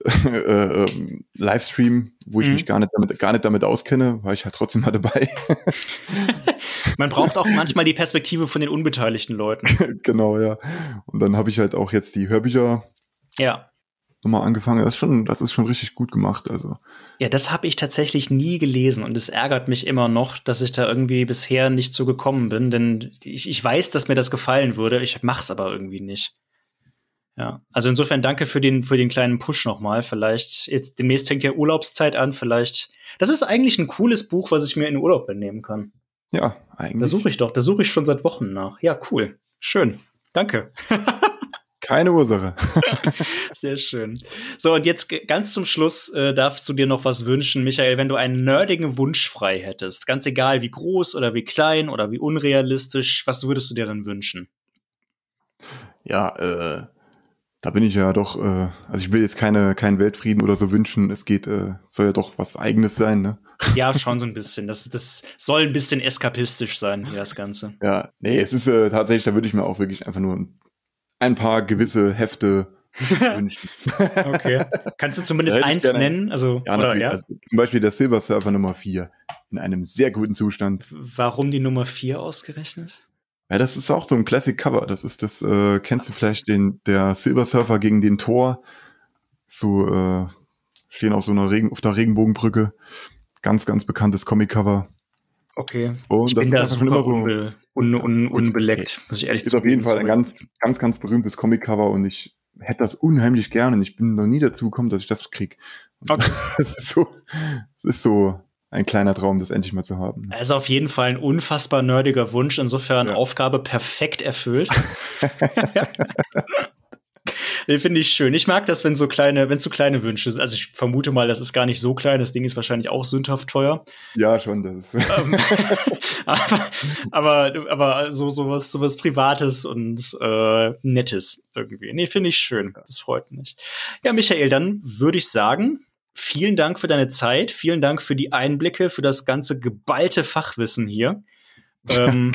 äh, ähm, Livestream, wo ich Mhm. mich gar nicht damit, gar nicht damit auskenne, war ich halt trotzdem mal dabei. Man braucht auch manchmal die Perspektive von den unbeteiligten Leuten. genau, ja. Und dann habe ich halt auch jetzt die Hörbücher ja. nochmal angefangen. Das ist schon, das ist schon richtig gut gemacht. Also. Ja, das habe ich tatsächlich nie gelesen und es ärgert mich immer noch, dass ich da irgendwie bisher nicht so gekommen bin, denn ich, ich weiß, dass mir das gefallen würde. Ich mach's aber irgendwie nicht. Ja, also insofern danke für den, für den kleinen Push nochmal. Vielleicht, jetzt demnächst fängt ja Urlaubszeit an, vielleicht. Das ist eigentlich ein cooles Buch, was ich mir in Urlaub mitnehmen kann. Ja, eigentlich. Da suche ich doch, da suche ich schon seit Wochen nach. Ja, cool. Schön. Danke. Keine Ursache. Sehr schön. So, und jetzt ganz zum Schluss äh, darfst du dir noch was wünschen, Michael, wenn du einen nerdigen Wunsch frei hättest. Ganz egal, wie groß oder wie klein oder wie unrealistisch, was würdest du dir dann wünschen? Ja, äh, da bin ich ja doch, äh, also ich will jetzt keine, keinen Weltfrieden oder so wünschen. Es geht, äh, soll ja doch was Eigenes sein, ne? Ja, schon so ein bisschen. Das, das soll ein bisschen eskapistisch sein, hier das Ganze. Ja, nee, es ist äh, tatsächlich, da würde ich mir auch wirklich einfach nur ein paar gewisse Hefte wünschen. okay. Kannst du zumindest eins nennen? Also, ja, oder, ja? Also, zum Beispiel der Silver Surfer Nummer 4 in einem sehr guten Zustand. Warum die Nummer 4 ausgerechnet? Ja, das ist auch so ein Classic Cover. Das ist das, äh, kennst du vielleicht den, der Silver Surfer gegen den Tor? So, äh, stehen auf so einer Regen, auf der Regenbogenbrücke. Ganz, ganz bekanntes Comic-Cover. Okay. Und ich bin da schon immer so unbe un un unbeleckt, muss ich ehrlich Ist auf jeden Fall ein ganz, ganz, ganz berühmtes Comic-Cover und ich hätte das unheimlich gerne und ich bin noch nie dazu gekommen, dass ich das krieg. Okay. das ist so, das ist so ein kleiner Traum, das endlich mal zu haben. Also auf jeden Fall ein unfassbar nerdiger Wunsch, insofern ja. Aufgabe perfekt erfüllt. Den finde ich schön. Ich mag das, wenn so kleine, wenn so kleine Wünsche sind. Also ich vermute mal, das ist gar nicht so klein. Das Ding ist wahrscheinlich auch sündhaft teuer. Ja, schon, das ist. Ähm, aber, aber, aber so, sowas, sowas Privates und äh, Nettes irgendwie. Nee, finde ich schön. Das freut mich. Ja, Michael, dann würde ich sagen, vielen Dank für deine Zeit, vielen Dank für die Einblicke, für das ganze geballte Fachwissen hier. ähm,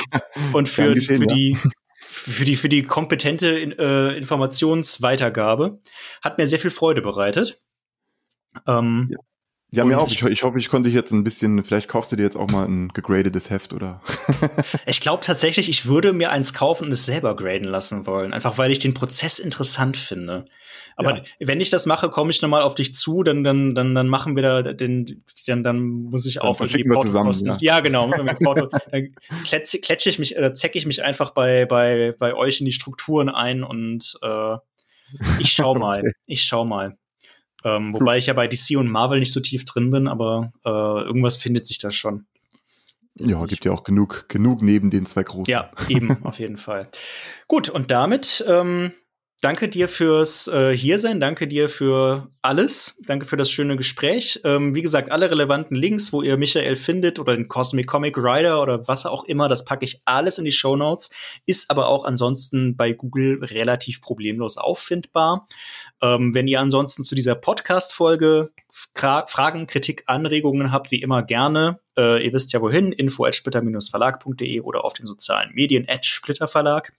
und für, geschehen, für die für die für die kompetente äh, Informationsweitergabe hat mir sehr viel Freude bereitet. Ähm, ja. Ja, mir auch. Ich, ich, hoffe, ich konnte dich jetzt ein bisschen, vielleicht kaufst du dir jetzt auch mal ein gegradetes Heft oder. ich glaube tatsächlich, ich würde mir eins kaufen und es selber graden lassen wollen. Einfach weil ich den Prozess interessant finde. Aber ja. wenn ich das mache, komme ich nochmal auf dich zu, dann, dann, dann, dann machen wir da den, dann, dann muss ich auch dann die wir zusammen, ja. ja, genau. dann kletsche, kletsche ich mich oder zecke ich mich einfach bei, bei, bei euch in die Strukturen ein und äh, ich schau mal. Ich schau mal. Ähm, wobei ich ja bei DC und Marvel nicht so tief drin bin, aber äh, irgendwas findet sich da schon. Ja, gibt ja auch genug, genug neben den zwei großen. Ja, eben, auf jeden Fall. Gut, und damit ähm, Danke dir fürs äh, Hiersein, danke dir für alles, danke für das schöne Gespräch. Ähm, wie gesagt, alle relevanten Links, wo ihr Michael findet oder den Cosmic Comic Rider oder was auch immer, das packe ich alles in die Show Notes. Ist aber auch ansonsten bei Google relativ problemlos auffindbar. Ähm, wenn ihr ansonsten zu dieser Podcast-Folge Fragen, Kritik, Anregungen habt, wie immer gerne. Äh, ihr wisst ja wohin, info at splitter-verlag.de oder auf den sozialen Medien at splitterverlag.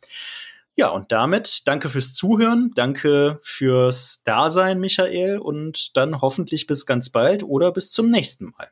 Ja, und damit danke fürs Zuhören, danke fürs Dasein, Michael, und dann hoffentlich bis ganz bald oder bis zum nächsten Mal.